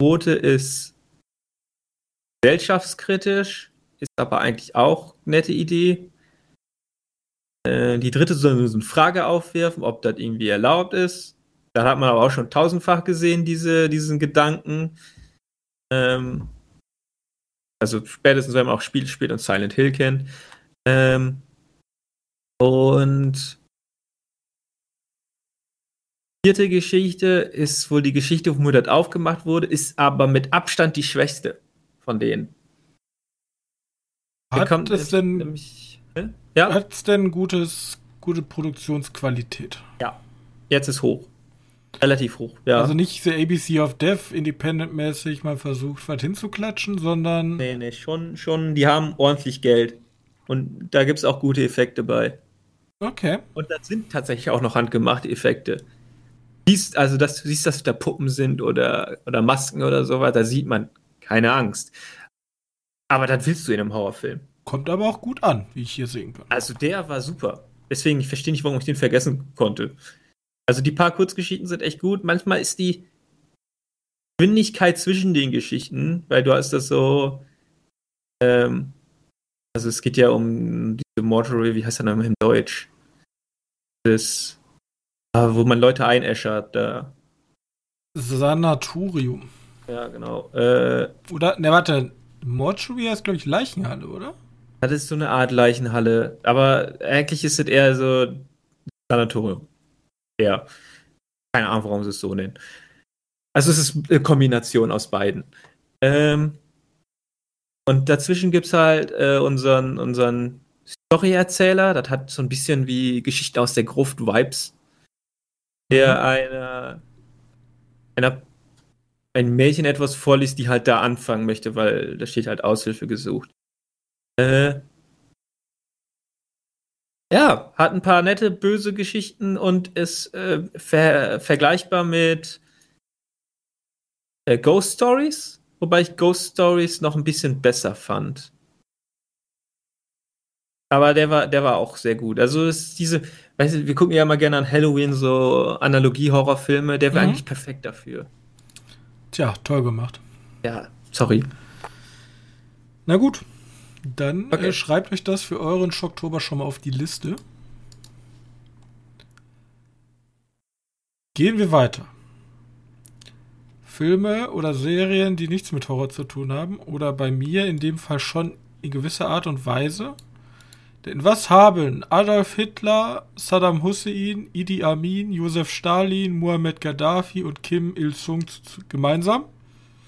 Quote ist gesellschaftskritisch, ist aber eigentlich auch eine nette Idee. Äh, die dritte soll so eine Frage aufwerfen, ob das irgendwie erlaubt ist. Da hat man aber auch schon tausendfach gesehen, diese, diesen Gedanken. Ähm, also spätestens, wenn man auch Spiel spielt und Silent Hill kennt. Ähm, und vierte Geschichte ist wohl die Geschichte, wo das aufgemacht wurde, ist aber mit Abstand die schwächste von denen. Hat es denn nämlich ja. Hat es denn gutes, gute Produktionsqualität? Ja. Jetzt ist hoch. Relativ hoch, ja. Also nicht The ABC of Death independent-mäßig mal versucht, was hinzuklatschen, sondern. Nee, nee, schon, schon, die haben ordentlich Geld. Und da gibt es auch gute Effekte bei. Okay. Und das sind tatsächlich auch noch handgemachte Effekte. Siehst, also, dass du siehst, dass da Puppen sind oder, oder Masken oder sowas, da sieht man keine Angst. Aber das willst du in einem Horrorfilm. Kommt aber auch gut an, wie ich hier sehen kann. Also der war super. Deswegen, ich verstehe nicht, warum ich den vergessen konnte. Also die paar Kurzgeschichten sind echt gut. Manchmal ist die Geschwindigkeit zwischen den Geschichten, weil du hast das so, ähm, also es geht ja um diese Mortuary, wie heißt der Name im Deutsch? Das, ah, wo man Leute einäschert, da. Sanatorium. Ja, genau. Äh, oder, ne, warte, Mortuary heißt, glaube ich, Leichenhalle, oder? Das ist so eine Art Leichenhalle. Aber eigentlich ist es eher so Sanatorium. Ja. Keine Ahnung, warum sie es so nennen. Also es ist eine Kombination aus beiden. Ähm, und dazwischen gibt es halt äh, unseren, unseren Storyerzähler. Das hat so ein bisschen wie Geschichte aus der Gruft Vibes. Der mhm. einer, einer ein Mädchen etwas vorliest, die halt da anfangen möchte, weil da steht halt Aushilfe gesucht. Äh, ja, hat ein paar nette, böse Geschichten und ist äh, ver vergleichbar mit äh, Ghost Stories, wobei ich Ghost Stories noch ein bisschen besser fand. Aber der war, der war auch sehr gut. Also ist diese, weißt du, wir gucken ja immer gerne an Halloween so Analogie-Horrorfilme, der wäre mhm. eigentlich perfekt dafür. Tja, toll gemacht. Ja, sorry. Na gut, dann okay. äh, schreibt euch das für euren Schocktober schon mal auf die Liste. Gehen wir weiter. Filme oder Serien, die nichts mit Horror zu tun haben, oder bei mir in dem Fall schon in gewisser Art und Weise. Denn was haben Adolf Hitler, Saddam Hussein, Idi Amin, Josef Stalin, Muhammad Gaddafi und Kim Il-sung gemeinsam?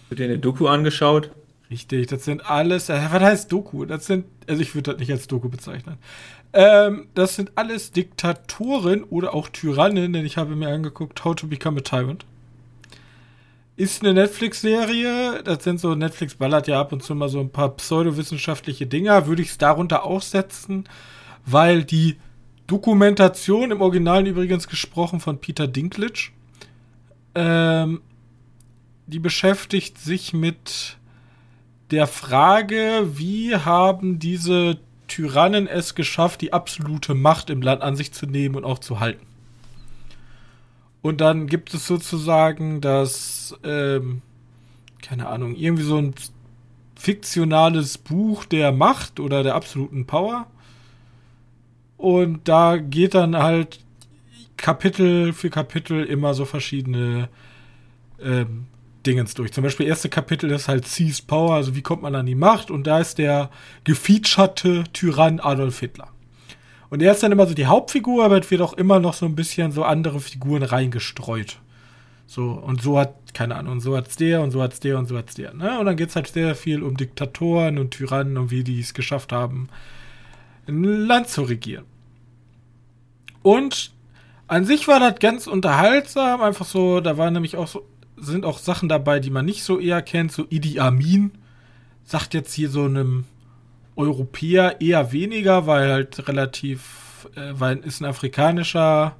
Du dir eine Doku angeschaut? Richtig, das sind alles, äh, was heißt Doku? Das sind, also ich würde das nicht als Doku bezeichnen. Ähm, das sind alles Diktatoren oder auch Tyrannen, denn ich habe mir angeguckt, How to Become a Tyrant. Ist eine Netflix-Serie, das sind so, Netflix ballert ja ab und zu mal so ein paar pseudowissenschaftliche Dinger, würde ich es darunter auch setzen, weil die Dokumentation, im Originalen übrigens gesprochen von Peter Dinklage, ähm, die beschäftigt sich mit der Frage, wie haben diese Tyrannen es geschafft, die absolute Macht im Land an sich zu nehmen und auch zu halten. Und dann gibt es sozusagen das, ähm, keine Ahnung, irgendwie so ein fiktionales Buch der Macht oder der absoluten Power. Und da geht dann halt Kapitel für Kapitel immer so verschiedene ähm, Dingens durch. Zum Beispiel, erste Kapitel ist halt Seized Power, also wie kommt man an die Macht? Und da ist der gefeaturete Tyrann Adolf Hitler. Und er ist dann immer so die Hauptfigur, aber es wird auch immer noch so ein bisschen so andere Figuren reingestreut. So, und so hat, keine Ahnung, und so hat's der und so hat's der und so hat's der. Ne? Und dann geht's halt sehr viel um Diktatoren und Tyrannen und wie die es geschafft haben, ein Land zu regieren. Und an sich war das ganz unterhaltsam, einfach so, da waren nämlich auch so, sind auch Sachen dabei, die man nicht so eher kennt, so Idi Amin sagt jetzt hier so einem Europäer eher weniger, weil halt relativ, äh, weil ist ein afrikanischer,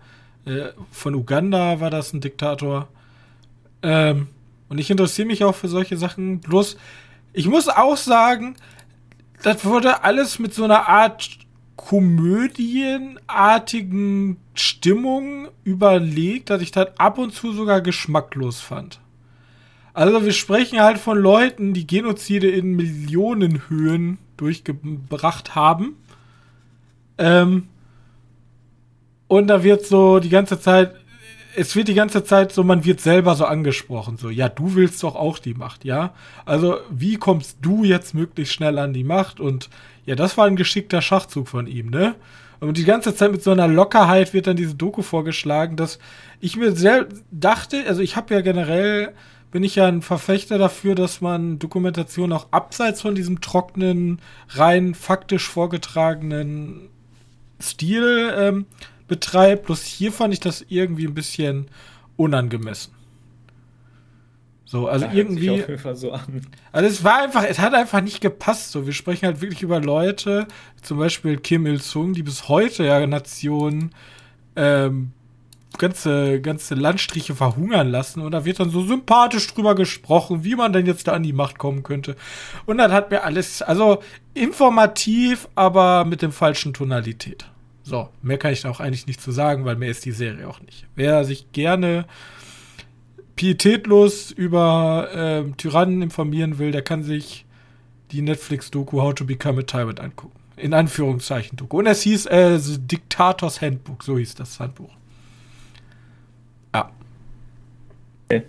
äh, von Uganda war das ein Diktator. Ähm, und ich interessiere mich auch für solche Sachen. Bloß, ich muss auch sagen, das wurde alles mit so einer Art komödienartigen Stimmung überlegt, dass ich das ab und zu sogar geschmacklos fand. Also wir sprechen halt von Leuten, die Genozide in Millionenhöhen durchgebracht haben. Ähm, und da wird so die ganze Zeit, es wird die ganze Zeit so, man wird selber so angesprochen, so, ja, du willst doch auch die Macht, ja? Also, wie kommst du jetzt möglichst schnell an die Macht? Und ja, das war ein geschickter Schachzug von ihm, ne? Und die ganze Zeit mit so einer Lockerheit wird dann diese Doku vorgeschlagen, dass ich mir selbst dachte, also ich habe ja generell, bin ich ja ein Verfechter dafür, dass man Dokumentation auch abseits von diesem trockenen, rein faktisch vorgetragenen Stil ähm, betreibt. Bloß hier fand ich das irgendwie ein bisschen unangemessen. So, also ja, irgendwie. So also es war einfach, es hat einfach nicht gepasst. So, wir sprechen halt wirklich über Leute, zum Beispiel Kim Il-sung, die bis heute ja Nationen ähm, ganze, ganze Landstriche verhungern lassen. Und da wird dann so sympathisch drüber gesprochen, wie man denn jetzt da an die Macht kommen könnte. Und dann hat mir alles, also informativ, aber mit dem falschen Tonalität. So, mehr kann ich da auch eigentlich nicht zu sagen, weil mehr ist die Serie auch nicht. Wer sich gerne pietätlos über äh, Tyrannen informieren will, der kann sich die Netflix-Doku How to Become a Tyrant angucken. In Anführungszeichen Doku. Und es hieß äh, Diktators Handbook, so hieß das Handbuch. Ja. Okay.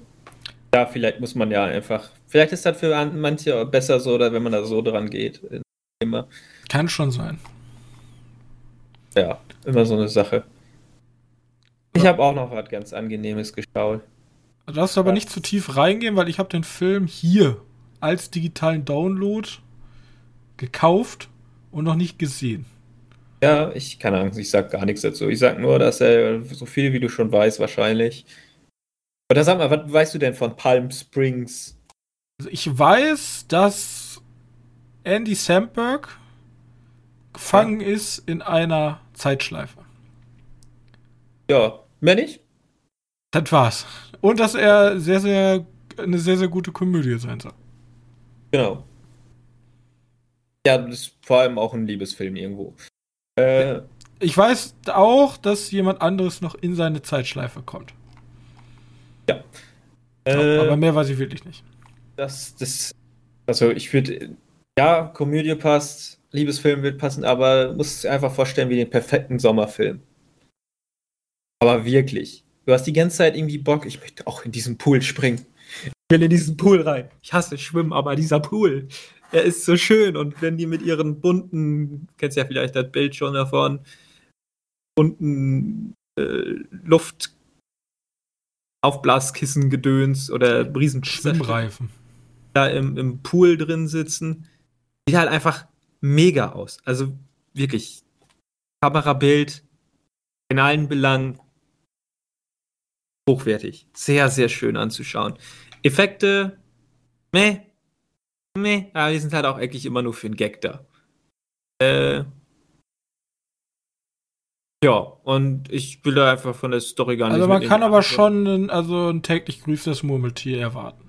Ja, vielleicht muss man ja einfach. Vielleicht ist das für manche besser so, oder wenn man da so dran geht. Immer. Kann schon sein. Ja, immer so eine Sache. Ich habe auch noch was ganz Angenehmes geschaut. Du darfst aber nicht zu tief reingehen, weil ich habe den Film hier als digitalen Download gekauft und noch nicht gesehen. Ja, ich keine Ahnung, ich sag gar nichts dazu. Ich sag nur, dass er so viel wie du schon weißt, wahrscheinlich. Oder sag mal, was weißt du denn von Palm Springs? Also ich weiß, dass Andy Samberg gefangen ja. ist in einer Zeitschleife. Ja, mehr nicht? Das war's. Und dass er sehr, sehr, eine sehr, sehr gute Komödie sein soll. Genau. Ja, das ist vor allem auch ein Liebesfilm irgendwo. Äh, ich weiß auch, dass jemand anderes noch in seine Zeitschleife kommt. Ja. Äh, aber mehr weiß ich wirklich nicht. Das, das, also ich würde, ja, Komödie passt, Liebesfilm wird passen, aber muss einfach vorstellen wie den perfekten Sommerfilm. Aber wirklich. Du hast die ganze Zeit irgendwie Bock, ich möchte auch in diesen Pool springen. Ich will in diesen Pool rein. Ich hasse Schwimmen, aber dieser Pool, er ist so schön. Und wenn die mit ihren bunten, kennst ja vielleicht das Bild schon davon, bunten äh, Luft Aufblaskissen gedöns oder riesen Schwimmreifen da im, im Pool drin sitzen. Sieht halt einfach mega aus. Also wirklich Kamerabild in allen Belangen hochwertig. Sehr, sehr schön anzuschauen. Effekte, meh, meh, aber die sind halt auch eigentlich immer nur für einen Gag da. Äh, ja, und ich will da einfach von der Story gar nicht. Also man kann aber schon ein, also ein täglich grüßtes Murmeltier erwarten.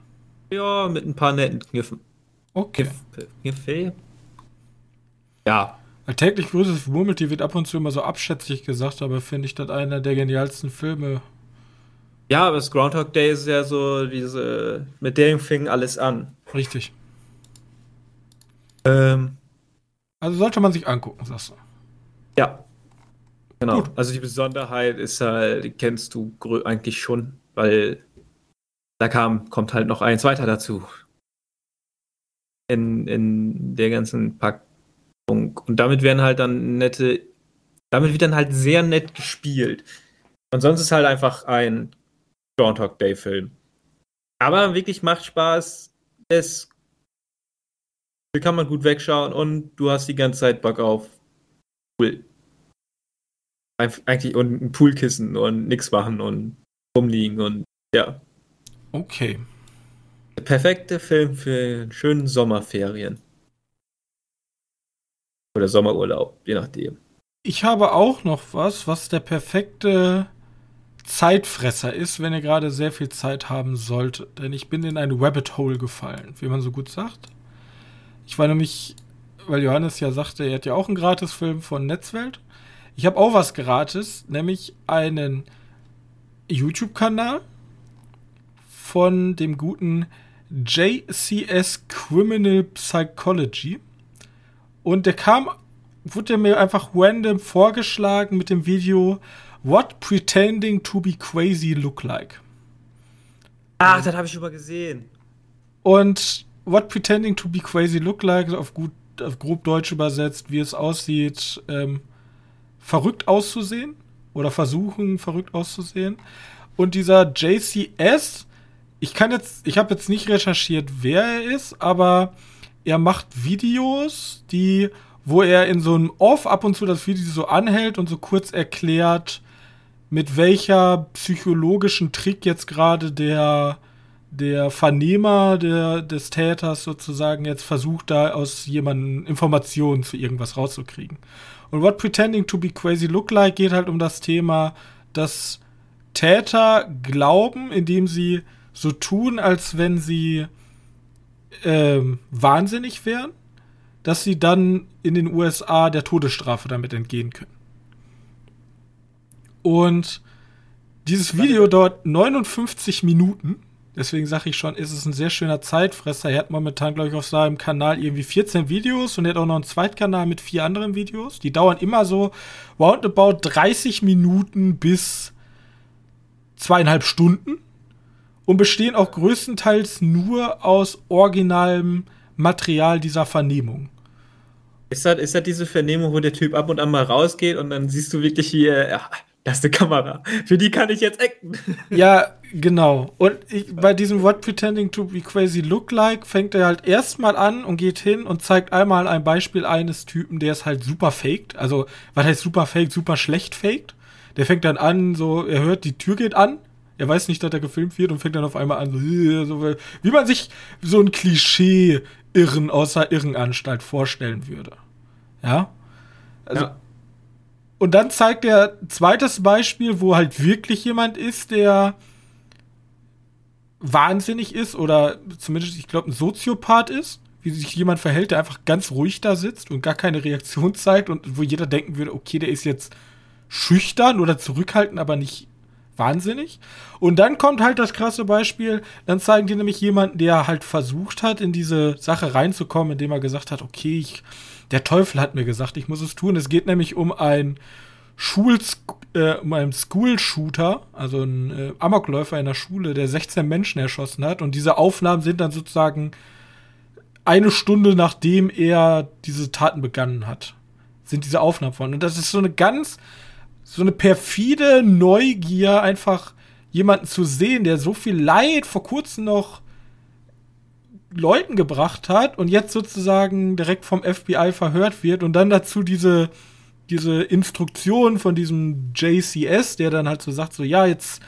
Ja, mit ein paar netten Kniffen. Okay. Kniffe? Ja. Ein täglich grüßes Murmeltier wird ab und zu immer so abschätzig gesagt, aber finde ich das einer der genialsten Filme ja, aber das Groundhog Day ist ja so diese, mit dem fing alles an. Richtig. Ähm, also sollte man sich angucken, sagst du. Ja. Genau. Gut. Also die Besonderheit ist halt, die kennst du eigentlich schon, weil da kam, kommt halt noch eins weiter dazu. In, in der ganzen Packung. Und damit werden halt dann nette, damit wird dann halt sehr nett gespielt. Und sonst ist halt einfach ein Groundhog Day Film. Aber wirklich macht Spaß. Es kann man gut wegschauen und du hast die ganze Zeit Bock auf Pool. Eigentlich und ein Poolkissen und nichts machen und rumliegen und ja. Okay. Der perfekte Film für einen schönen Sommerferien. Oder Sommerurlaub, je nachdem. Ich habe auch noch was, was der perfekte Zeitfresser ist, wenn ihr gerade sehr viel Zeit haben solltet. Denn ich bin in ein Rabbit Hole gefallen, wie man so gut sagt. Ich war nämlich, weil Johannes ja sagte, er hat ja auch einen Gratisfilm von Netzwelt. Ich habe auch was gratis, nämlich einen YouTube-Kanal von dem guten JCS Criminal Psychology. Und der kam, wurde mir einfach random vorgeschlagen mit dem Video What Pretending to be Crazy Look Like. Ach, das habe ich schon gesehen. Und What Pretending to be Crazy Look Like, auf gut, auf grob Deutsch übersetzt, wie es aussieht, ähm, verrückt auszusehen oder versuchen, verrückt auszusehen. Und dieser JCS, ich kann jetzt, ich habe jetzt nicht recherchiert, wer er ist, aber er macht Videos, die, wo er in so einem Off ab und zu das Video so anhält und so kurz erklärt, mit welcher psychologischen Trick jetzt gerade der, der Vernehmer der, des Täters sozusagen jetzt versucht, da aus jemandem Informationen zu irgendwas rauszukriegen. Und What Pretending to be Crazy Look Like geht halt um das Thema, dass Täter glauben, indem sie so tun, als wenn sie ähm, wahnsinnig wären, dass sie dann in den USA der Todesstrafe damit entgehen können. Und dieses Video dauert 59 Minuten. Deswegen sage ich schon, ist es ein sehr schöner Zeitfresser. Er hat momentan, glaube ich, auf seinem Kanal irgendwie 14 Videos und er hat auch noch einen Zweitkanal mit vier anderen Videos. Die dauern immer so roundabout 30 Minuten bis zweieinhalb Stunden und bestehen auch größtenteils nur aus originalem Material dieser Vernehmung. Ist das, ist das diese Vernehmung, wo der Typ ab und an mal rausgeht und dann siehst du wirklich hier, ja, das ist eine Kamera. Für die kann ich jetzt acten. Ja, genau. Und ich, bei diesem What Pretending to be Crazy Look Like fängt er halt erstmal an und geht hin und zeigt einmal ein Beispiel eines Typen, der es halt super faked. Also, was heißt super faked? Super schlecht faked. Der fängt dann an, so, er hört, die Tür geht an. Er weiß nicht, dass er gefilmt wird und fängt dann auf einmal an, so, so wie man sich so ein Klischee-Irren außer Irrenanstalt vorstellen würde. Ja? Also, ja. Und dann zeigt er zweites Beispiel, wo halt wirklich jemand ist, der wahnsinnig ist oder zumindest, ich glaube, ein Soziopath ist, wie sich jemand verhält, der einfach ganz ruhig da sitzt und gar keine Reaktion [laughs] zeigt und wo jeder denken würde, okay, der ist jetzt schüchtern oder zurückhaltend, aber nicht wahnsinnig. Und dann kommt halt das krasse Beispiel, dann zeigen die nämlich jemanden, der halt versucht hat, in diese Sache reinzukommen, indem er gesagt hat, okay, ich der Teufel hat mir gesagt, ich muss es tun. Es geht nämlich um ein Schul äh, um einen School-Shooter, also ein äh, Amokläufer in der Schule, der 16 Menschen erschossen hat. Und diese Aufnahmen sind dann sozusagen eine Stunde nachdem er diese Taten begangen hat, sind diese Aufnahmen von. Und das ist so eine ganz, so eine perfide Neugier, einfach jemanden zu sehen, der so viel Leid vor kurzem noch Leuten gebracht hat und jetzt sozusagen direkt vom FBI verhört wird und dann dazu diese, diese Instruktion von diesem JCS, der dann halt so sagt, so ja, jetzt,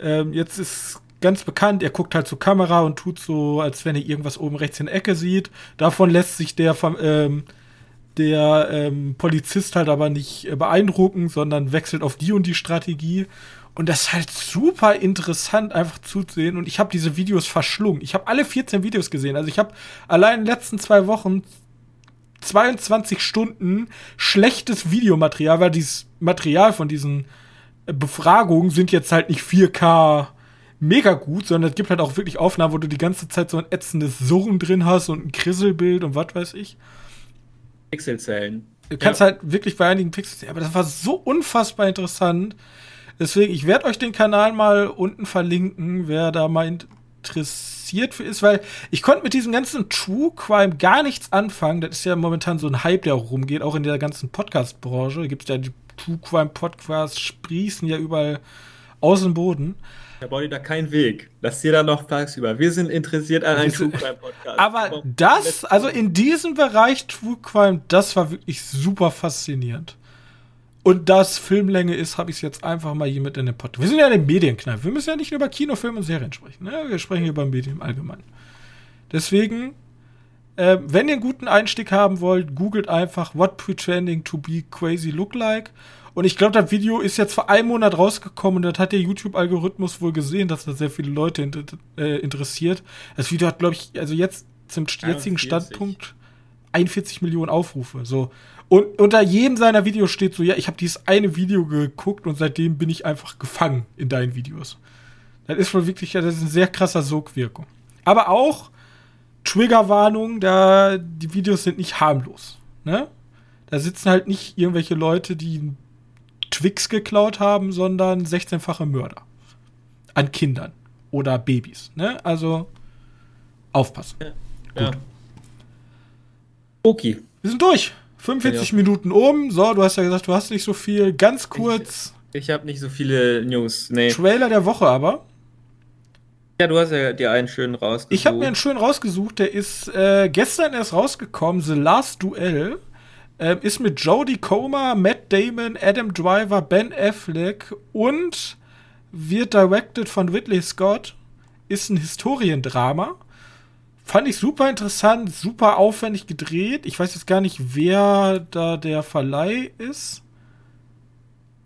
ähm, jetzt ist ganz bekannt, er guckt halt zur Kamera und tut so, als wenn er irgendwas oben rechts in der Ecke sieht. Davon lässt sich der, ähm, der ähm, Polizist halt aber nicht beeindrucken, sondern wechselt auf die und die Strategie. Und das ist halt super interessant, einfach zuzusehen. Und ich habe diese Videos verschlungen. Ich habe alle 14 Videos gesehen. Also ich habe allein in den letzten zwei Wochen 22 Stunden schlechtes Videomaterial, weil dieses Material von diesen Befragungen sind jetzt halt nicht 4K mega gut, sondern es gibt halt auch wirklich Aufnahmen, wo du die ganze Zeit so ein ätzendes Surren drin hast und ein Krisselbild und was weiß ich. Pixelzellen. Du kannst ja. halt wirklich bei einigen Pixels, aber das war so unfassbar interessant. Deswegen, ich werde euch den Kanal mal unten verlinken, wer da mal interessiert für ist, weil ich konnte mit diesem ganzen True Crime gar nichts anfangen. Das ist ja momentan so ein Hype, der auch rumgeht, auch in der ganzen Podcast-Branche. Da gibt es ja die True Crime Podcasts, sprießen ja überall aus dem Boden. Da baut ihr da keinen Weg. Lass dir da noch tagsüber. Wir sind interessiert an einem True Crime Podcast. Aber das, also in diesem Bereich True Crime, das war wirklich super faszinierend. Und das Filmlänge ist, habe ich es jetzt einfach mal hier mit in den Podcast. Wir sind ja eine Medienkneipe. Wir müssen ja nicht über Kinofilme und Serien sprechen. Ne? Wir sprechen über Medien im Allgemeinen. Deswegen, äh, wenn ihr einen guten Einstieg haben wollt, googelt einfach What Pretending to be Crazy Look Like. Und ich glaube, das Video ist jetzt vor einem Monat rausgekommen und das hat der YouTube-Algorithmus wohl gesehen, dass das sehr viele Leute inter äh, interessiert. Das Video hat, glaube ich, also jetzt zum jetzigen 41. Standpunkt 41 Millionen Aufrufe. So. Und unter jedem seiner Videos steht so, ja, ich habe dieses eine Video geguckt und seitdem bin ich einfach gefangen in deinen Videos. Das ist wohl wirklich, das ist ein sehr krasser Sogwirkung. Aber auch Triggerwarnung, da die Videos sind nicht harmlos. Ne? Da sitzen halt nicht irgendwelche Leute, die Twix geklaut haben, sondern 16-fache Mörder. An Kindern oder Babys. Ne? Also aufpassen. Ja. Okay. Wir sind durch. 45 Minuten um. So, du hast ja gesagt, du hast nicht so viel. Ganz kurz. Ich habe nicht so viele News. Nee. Trailer der Woche aber. Ja, du hast ja dir einen schönen rausgesucht. Ich habe mir einen schön rausgesucht. Der ist äh, gestern erst rausgekommen. The Last Duel. Ähm, ist mit Jodie Comer, Matt Damon, Adam Driver, Ben Affleck und wird directed von Ridley Scott. Ist ein Historiendrama. Fand ich super interessant, super aufwendig gedreht. Ich weiß jetzt gar nicht, wer da der Verleih ist.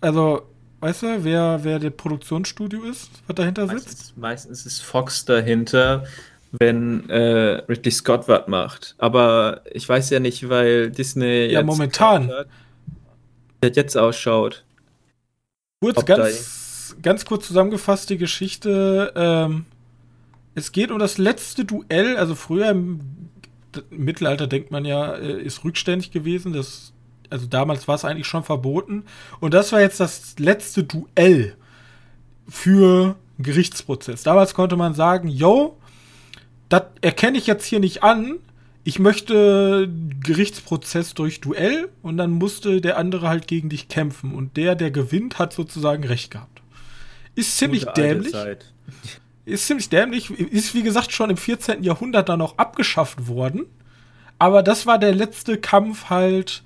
Also, weißt du, wer, wer der Produktionsstudio ist, was dahinter sitzt? meistens, ist Fox dahinter, wenn äh, Ridley Scott was macht. Aber ich weiß ja nicht, weil Disney Ja, momentan. gekauft hat, wie das jetzt ausschaut. Kurz, ganz, ganz kurz zusammengefasst die Geschichte. Ähm, es geht um das letzte Duell. Also früher im Mittelalter denkt man ja, äh, ist rückständig gewesen. Das, also damals war es eigentlich schon verboten. Und das war jetzt das letzte Duell für Gerichtsprozess. Damals konnte man sagen, yo, das erkenne ich jetzt hier nicht an. Ich möchte Gerichtsprozess durch Duell und dann musste der andere halt gegen dich kämpfen. Und der, der gewinnt, hat sozusagen recht gehabt. Ist ziemlich dämlich. Zeit. Ist ziemlich dämlich. Ist wie gesagt schon im 14. Jahrhundert dann auch abgeschafft worden. Aber das war der letzte Kampf halt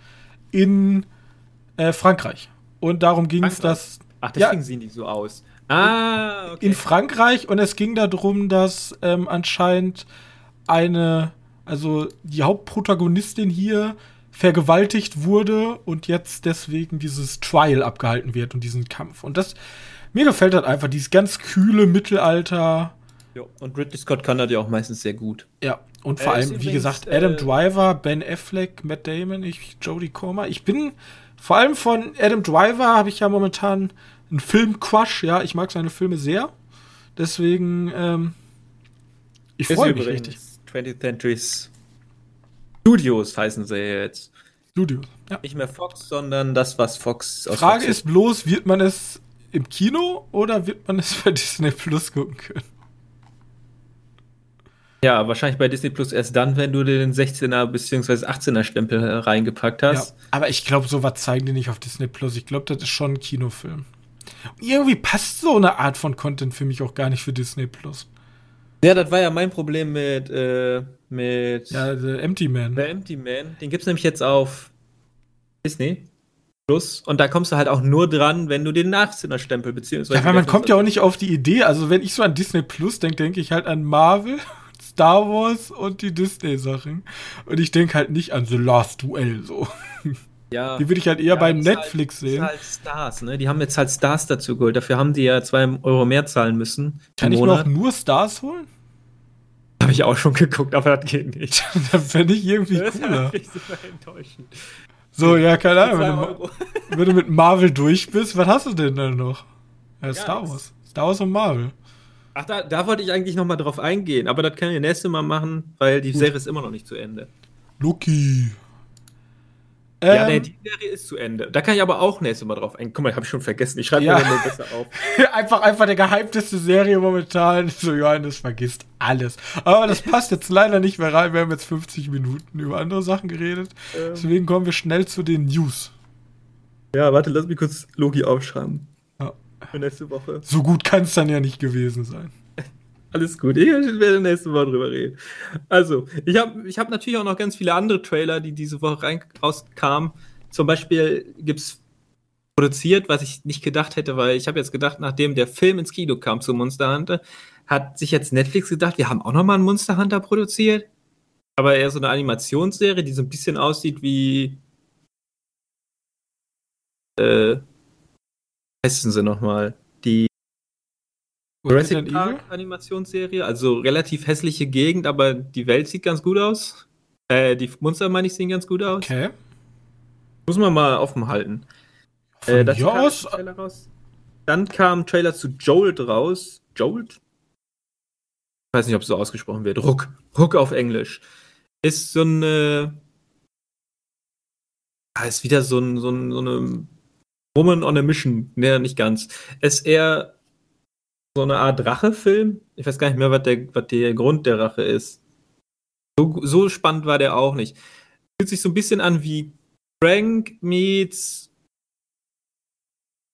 in äh, Frankreich. Und darum ging es, dass Ach, Ja. deswegen sehen die so aus. Ah, okay. in Frankreich und es ging darum, dass ähm, anscheinend eine, also die Hauptprotagonistin hier vergewaltigt wurde und jetzt deswegen dieses Trial abgehalten wird und diesen Kampf. Und das, mir gefällt das einfach, dieses ganz kühle Mittelalter. Ja, und Ridley Scott kann das ja auch meistens sehr gut. Ja, und vor ist allem, wie gesagt, Adam äh, Driver, Ben Affleck, Matt Damon, ich, Jodie Comer. Ich bin vor allem von Adam Driver habe ich ja momentan einen Film-Crush, ja, ich mag seine Filme sehr. Deswegen, ähm, ich freue mich richtig. 20th Centuries Studios heißen sie ja jetzt. Studios. Ja. Nicht mehr Fox, sondern das, was Fox aus Frage Fox ist bloß, wird man es im Kino oder wird man es [laughs] bei Disney Plus gucken können? Ja, wahrscheinlich bei Disney Plus erst dann, wenn du den 16er bzw. 18er Stempel reingepackt Ja, hast. aber ich glaube, sowas zeigen die nicht auf Disney Plus. Ich glaube, das ist schon ein Kinofilm. Und irgendwie passt so eine Art von Content für mich auch gar nicht für Disney Plus. Ja, das war ja mein Problem mit, äh, mit Ja, The Empty Man. The Empty Man. Den gibt's nämlich jetzt auf Disney Plus. Und da kommst du halt auch nur dran, wenn du den 18er Stempel bzw. Ja, weil man kommt ja auch nicht auf die Idee. Also, wenn ich so an Disney Plus denke, denke ich halt an Marvel, [laughs] Star Wars und die Disney-Sachen. Und ich denke halt nicht an The Last Duel so. Ja. [laughs] Die würde ich halt eher Ja, beim ist halt- Netflix ist sehen. halt Stars, ne? Die haben jetzt halt Stars dazu geholt. Dafür haben die ja zwei Euro mehr zahlen müssen. Kann ich mir auch nur Stars holen? Habe ich auch schon geguckt, aber das geht nicht. Dann fände ich irgendwie Das ist cooler. wirklich super enttäuschend. So, ja, keine Ahnung. Wenn du, [laughs] wenn du mit Marvel durch bist, was hast du denn dann noch? Ja, Star nix. Wars. Star Wars und Marvel. Ach, da, da wollte ich eigentlich noch mal drauf eingehen, aber das können wir nächstes Mal machen, weil die Serie ist immer noch nicht zu Ende. Loki. Ja, nee, Ähm, die Serie ist zu Ende. Da kann ich aber auch nächstes Mal drauf eingehen. Guck mal, habe ich schon vergessen. Ich schreibe Ja. mir nur besser auf. [laughs] einfach, einfach der gehypteste Serie momentan. So, Johannes vergisst alles. Aber das passt jetzt leider nicht mehr rein. Wir haben jetzt 50 Minuten über andere Sachen geredet. Ähm. Deswegen kommen wir schnell zu den News. Ja, warte, lass mich kurz Logi aufschreiben. Ja. Für nächste Woche. So gut kann es dann ja nicht gewesen sein. Alles gut, ich werde nächste Woche drüber reden. Also, ich habe ich hab natürlich auch noch ganz viele andere Trailer, die diese Woche rein, rauskamen. Zum Beispiel gibt es produziert, was ich nicht gedacht hätte, weil ich habe jetzt gedacht, nachdem der Film ins Kino kam zu Monster Hunter, hat sich jetzt Netflix gedacht, wir haben auch nochmal einen Monster Hunter produziert. Aber eher so eine Animationsserie, die so ein bisschen aussieht wie. Äh, heißen sie nochmal? Die Jurassic Park Animationsserie. Also relativ hässliche Gegend, aber die Welt sieht ganz gut aus. Äh, die Monster, meine ich, sehen ganz gut aus. Okay. Muss man mal offen halten. Von Äh, das hier aus? raus. Dann kam ein Trailer zu Jolt raus. Jolt? Ich weiß nicht, ob es so ausgesprochen wird. Ruck. Ruck auf Englisch. Ist so eine. Ah, ist wieder so, ein, so, ein, so eine Woman on a Mission. Nee, nicht ganz. Ist eher so eine Art Rachefilm. Ich weiß gar nicht mehr, was der, was der Grund der Rache ist. So, so spannend war der auch nicht. Fühlt sich so ein bisschen an wie Frank meets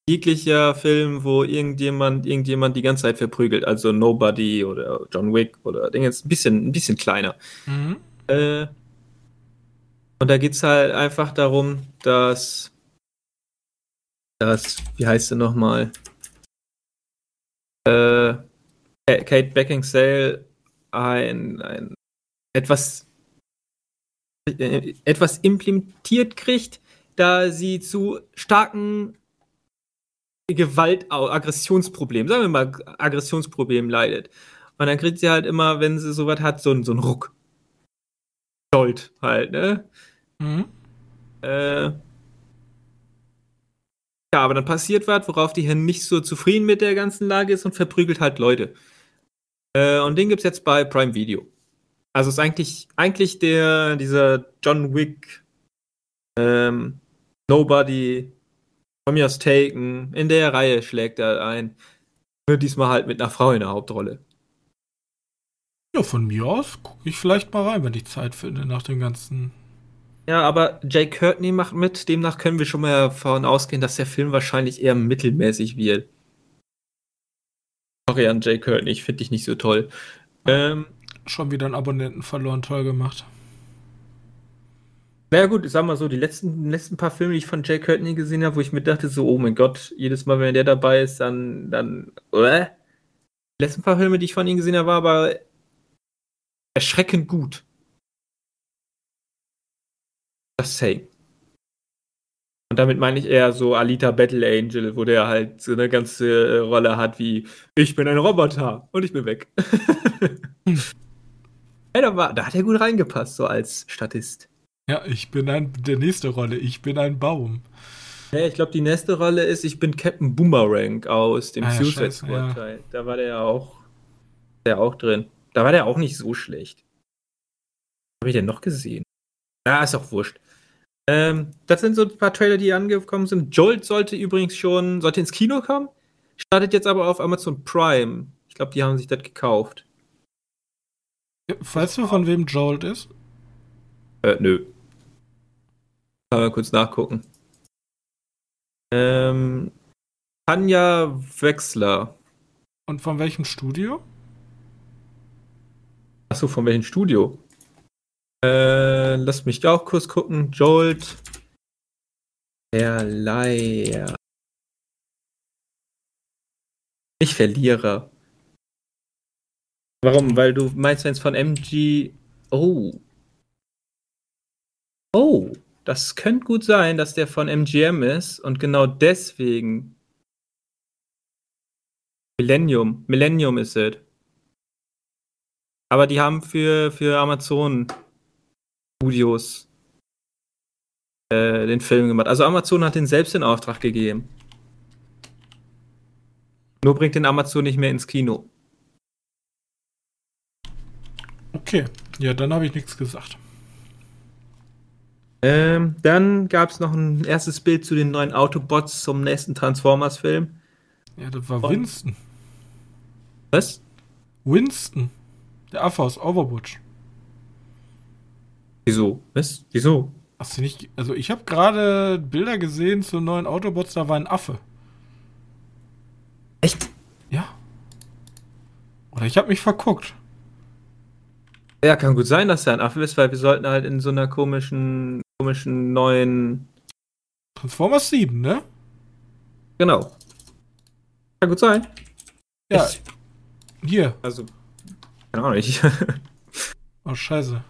jeglicher Film, wo irgendjemand, irgendjemand die ganze Zeit verprügelt, also Nobody oder John Wick oder Ding jetzt ein bisschen, ein bisschen kleiner. Mhm. Äh, und da geht's halt einfach darum, dass, dass, wie heißt sie nochmal? Äh, Kate Beckinsale ein, ein etwas, äh, etwas implementiert kriegt, da sie zu starken Gewalt, Aggressionsproblem, sagen wir mal Aggressionsproblem leidet. Und dann kriegt sie halt immer, wenn sie sowas hat, so, einen- so einen Ruck. Gold halt, ne? Mhm. Äh, ja, aber dann passiert was, worauf die hier nicht so zufrieden mit der ganzen Lage ist und verprügelt halt Leute. Äh, und den gibt's jetzt bei Prime Video. Also ist eigentlich, eigentlich der, dieser John Wick, ähm, Nobody, mir aus Taken, in der Reihe schlägt er ein. Nur diesmal halt mit einer Frau in der Hauptrolle. Ja, von mir aus gucke ich vielleicht mal rein, wenn ich Zeit finde, nach dem ganzen. Ja, aber Jay Courtney macht mit, demnach können wir schon mal davon ausgehen, dass der Film wahrscheinlich eher mittelmäßig wird. Sorry an Jay Courtney, ich finde dich nicht so toll. Ähm, Schon wieder einen Abonnenten verloren, toll gemacht. naja gut, ich sag mal so, die letzten, letzten paar Filme, die ich von Jay Courtney gesehen habe, wo ich mir dachte, so, oh mein Gott, jedes Mal, wenn der dabei ist, dann, dann, äh? Die letzten paar Filme, die ich von ihm gesehen habe, war aber erschreckend gut. Das Say. Und damit meine ich eher so Alita Battle Angel, wo der halt so eine ganze äh, Rolle hat wie ich bin ein Roboter und ich bin weg. Ey, da, war, da hat er gut reingepasst, so als Statist. Ja, ich bin ein. Der nächste Rolle, ich bin ein Baum. Ja, ich glaube, die nächste Rolle ist, ich bin Captain Boomerang aus dem Ah ja, Suicide Squad ja. Teil. Da war der ja auch, der auch drin. Da war der auch nicht so schlecht. Habe ich den noch gesehen? Ja, ist auch wurscht. Ähm, das sind so ein paar Trailer, die angekommen sind. Jolt sollte übrigens schon, sollte ins Kino kommen, startet jetzt aber auf Amazon Prime. Ich glaube, die haben sich das gekauft. Ja, Weißt du, von wem Jolt ist? Äh, nö. Kann mal kurz nachgucken. Ähm, Tanja Wechsler. Und von welchem Studio? Achso, von welchem Studio? Äh, lass mich auch kurz gucken. Jolt. Verleiher. Nicht Verlierer. Warum? Weil du meinst, wenn es von MG. Oh. Oh. Das könnte gut sein, dass der von MGM ist und genau deswegen. Millennium. Millennium ist es. Aber die haben für, für Amazon Studios äh, den Film gemacht. Also Amazon hat den selbst in Auftrag gegeben. Nur bringt den Amazon nicht mehr ins Kino. Okay, ja, dann habe ich nichts gesagt. Ähm, dann gab es noch ein erstes Bild zu den neuen Autobots zum nächsten Transformers-Film. Ja, das war Und- Winston. Was? Winston. Der Affe aus Overwatch. Wieso? Was? Wieso? Hast du nicht. Also, ich habe gerade Bilder gesehen zu neuen Autobots, da war ein Affe. Echt? Ja. Oder ich habe mich verguckt. Ja, kann gut sein, dass er ein Affe ist, weil wir sollten halt in so einer komischen, komischen neuen. Transformers 7, ne? Genau. Kann gut sein. Ja, Ich, hier. also, keine Ahnung, ich, [laughs] Oh, scheiße.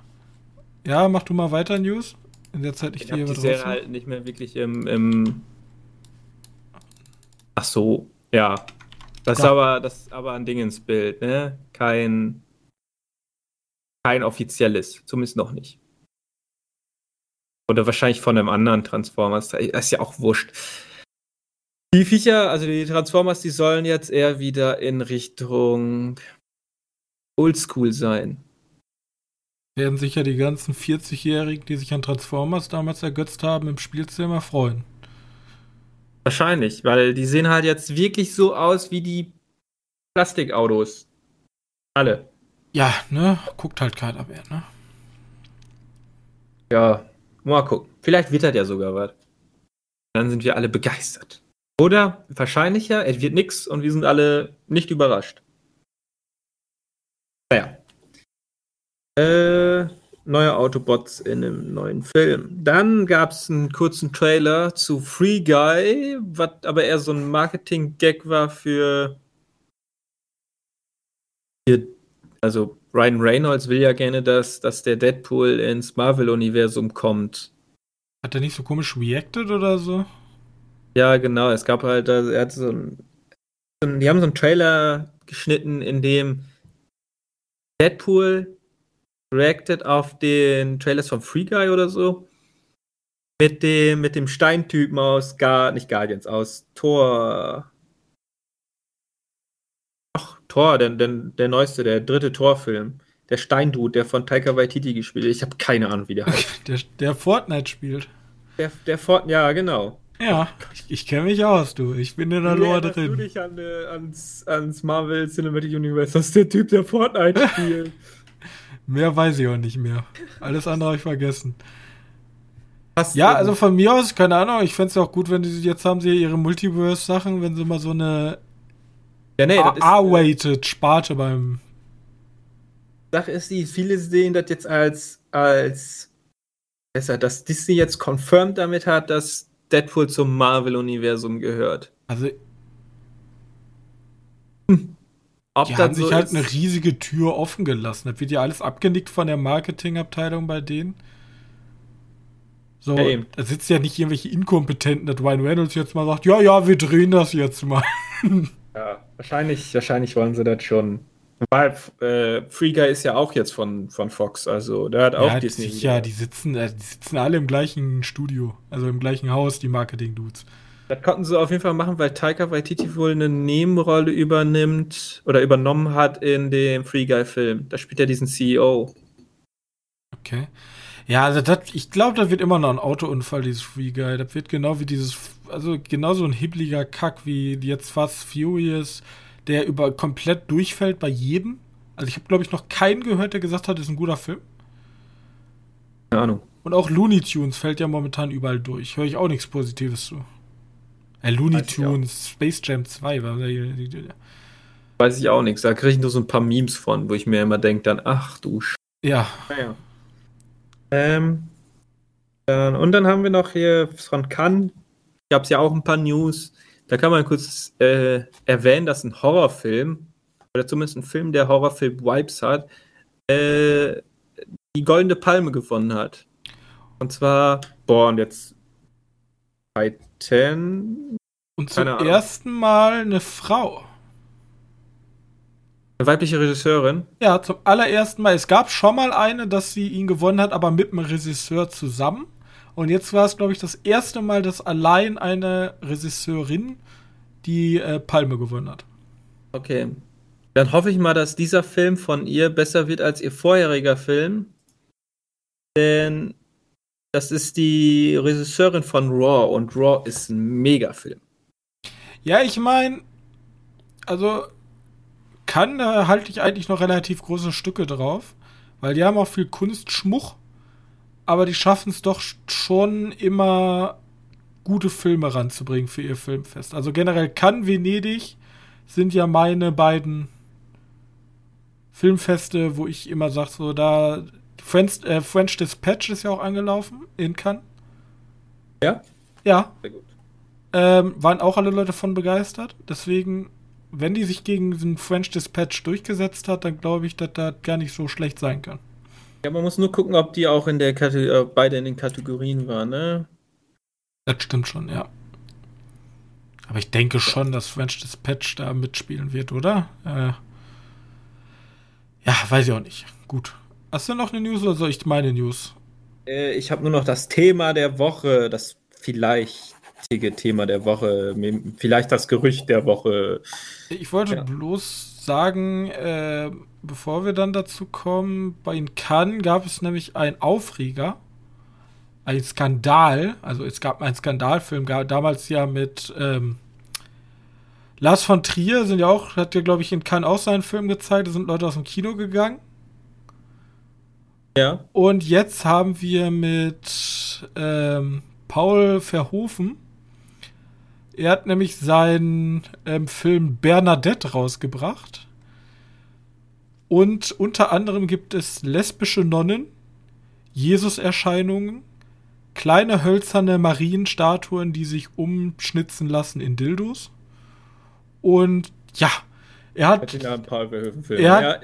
Ja, mach du mal weiter, News. In der Zeit ich ich dir die Serie raussuche. halt nicht mehr wirklich im, im Ach so, ja. Das ist aber, das ist aber ein Ding ins Bild, ne? Kein, kein offizielles, zumindest noch nicht. Oder wahrscheinlich von einem anderen Transformers. Das ist ja auch wurscht. Die Viecher, also die Transformers, die sollen jetzt eher wieder in Richtung Oldschool sein. Werden sicher die ganzen 40-Jährigen, die sich an Transformers damals ergötzt haben, im Spielzimmer freuen. Wahrscheinlich, weil die sehen halt jetzt wirklich so aus wie die Plastikautos. Alle. Ja, ne? Guckt halt keiner mehr, ne? Ja, mal gucken. Vielleicht wird das ja sogar was. Dann sind wir alle begeistert. Oder wahrscheinlicher, es wird nix und wir sind alle nicht überrascht. Naja. Äh, neue Autobots in einem neuen Film. Dann gab es einen kurzen Trailer zu Free Guy, was aber eher so ein Marketing-Gag war für. also, Ryan Reynolds will ja gerne, dass, dass der Deadpool ins Marvel-Universum kommt. Hat er nicht so komisch reacted oder so? Ja, genau. Es gab halt, also er hat so ein, die haben so einen Trailer geschnitten, in dem Deadpool reacted auf den Trailers von Free Guy oder so. Mit dem, mit dem Steintypen aus Gar, nicht Guardians, aus Thor. Ach, Thor, der, der, der neueste, der dritte Thor-Film. Der Steindude, der von Taika Waititi gespielt hat. Ich habe keine Ahnung, wie der heißt. [laughs] Der, der Fortnite spielt. der, der Fort, ja, genau. Ja, ich, ich kenne mich aus, du. Ich bin in der Wie Lore erinnerst du drin. dich an, äh, ans, ans Marvel Cinematic Universe? Das ist der Typ, der Fortnite spielt. [laughs] Mehr weiß ich auch nicht mehr. Alles andere habe ich vergessen. Hast Ja, also von mir aus, keine Ahnung, ich fände es auch gut, wenn die jetzt haben sie ihre Multiverse-Sachen, wenn sie mal so eine ja, nee, ist, äh, Sparte beim. Sache ist die, viele sehen das jetzt als, als besser, dass Disney jetzt confirmed damit hat, dass Deadpool zum Marvel-Universum gehört. Also, Ob die haben sich so halt ist, eine riesige Tür offen gelassen. Das wird ja alles abgenickt von der Marketingabteilung bei denen. So, Ja, da sitzt ja nicht irgendwelche Inkompetenten, dass Ryan Reynolds jetzt mal sagt, ja, ja, wir drehen das jetzt mal. [laughs] Ja, wahrscheinlich, wahrscheinlich wollen sie das schon. Weil äh, Free Guy ist ja auch jetzt von, von Fox, also der hat auch ja, Disney. sicher, die sitzen, äh, die sitzen alle im gleichen Studio, also im gleichen Haus, die Marketing-Dudes. Das konnten sie auf jeden Fall machen, weil Taika Waititi wohl eine Nebenrolle übernimmt oder übernommen hat in dem Free Guy Film. Da spielt er diesen CEO. Okay. Ja, also das, ich glaube, das wird immer noch ein Autounfall, dieses Free Guy. Das wird genau wie dieses, also genauso ein hibbeliger Kack wie jetzt Fast Furious, der über komplett durchfällt bei jedem. Also ich habe, glaube ich, noch keinen gehört, der gesagt hat, das ist ein guter Film. Keine Ahnung. Und auch Looney Tunes fällt ja momentan überall durch. Höre ich auch nichts Positives zu. Äh, Looney. Tunes, Space Jam 2 war Weiß ich auch nichts. Da kriege ich nur so ein paar Memes von, wo ich mir immer denke, dann, ach du Sch. Ja, Naja. Ähm, dann, und dann haben wir noch hier von Cannes. Gab es ja auch ein paar News. Da kann man kurz äh, erwähnen, dass ein Horrorfilm, oder zumindest ein Film, der Horrorfilm-Vibes hat, äh, die Goldene Palme gewonnen hat. Und zwar, boah, und jetzt Titan. und zum ersten Mal eine Frau. Eine weibliche Regisseurin. Ja, zum allerersten Mal. Es gab schon mal eine, dass sie ihn gewonnen hat, aber mit dem Regisseur zusammen. Und jetzt war es, glaube ich, das erste Mal, dass allein eine Regisseurin die äh, Palme gewonnen hat. Okay. Dann hoffe ich mal, dass dieser Film von ihr besser wird als ihr vorheriger Film. Denn das ist die Regisseurin von Raw und Raw ist ein Megafilm. Ja, ich meine, also kann, da halte ich eigentlich noch relativ große Stücke drauf, weil die haben auch viel Kunstschmuck, aber die schaffen es doch schon immer gute Filme ranzubringen für ihr Filmfest. Also generell kann Venedig sind ja meine beiden Filmfeste, wo ich immer sage, so da French, äh, French Dispatch ist ja auch angelaufen in Cannes. Ja? Ja, Sehr gut. ähm, waren auch alle Leute von begeistert. Deswegen, wenn die sich gegen den French Dispatch durchgesetzt hat, dann glaube ich, dass das gar nicht so schlecht sein kann. Ja, man muss nur gucken, ob die auch in der Kate äh, beide in den Kategorien waren, ne? Das stimmt schon, ja. Aber ich denke schon, dass French Dispatch da mitspielen wird, oder? Äh, ja, weiß ich auch nicht. Gut. Hast du noch eine News oder soll ich meine News? Äh, ich habe nur noch das Thema der Woche, das vielleichtige Thema der Woche, vielleicht das Gerücht der Woche. Ich wollte ja. bloß sagen, äh, bevor wir dann dazu kommen, bei Cannes gab es nämlich einen Aufreger, ein Skandal, also es gab einen Skandalfilm, damals ja mit ähm, Lars von Trier sind ja auch, hat ja glaube ich in Cannes auch seinen Film gezeigt, da sind Leute aus dem Kino gegangen. Ja. Und jetzt haben wir mit ähm, Paul Verhoeven, er hat nämlich seinen ähm, Film Bernadette rausgebracht. Und unter anderem gibt es lesbische Nonnen, Jesus-Erscheinungen, kleine hölzerne Marienstatuen, die sich umschnitzen lassen in Dildos. Und ja, er hat, er hat ja,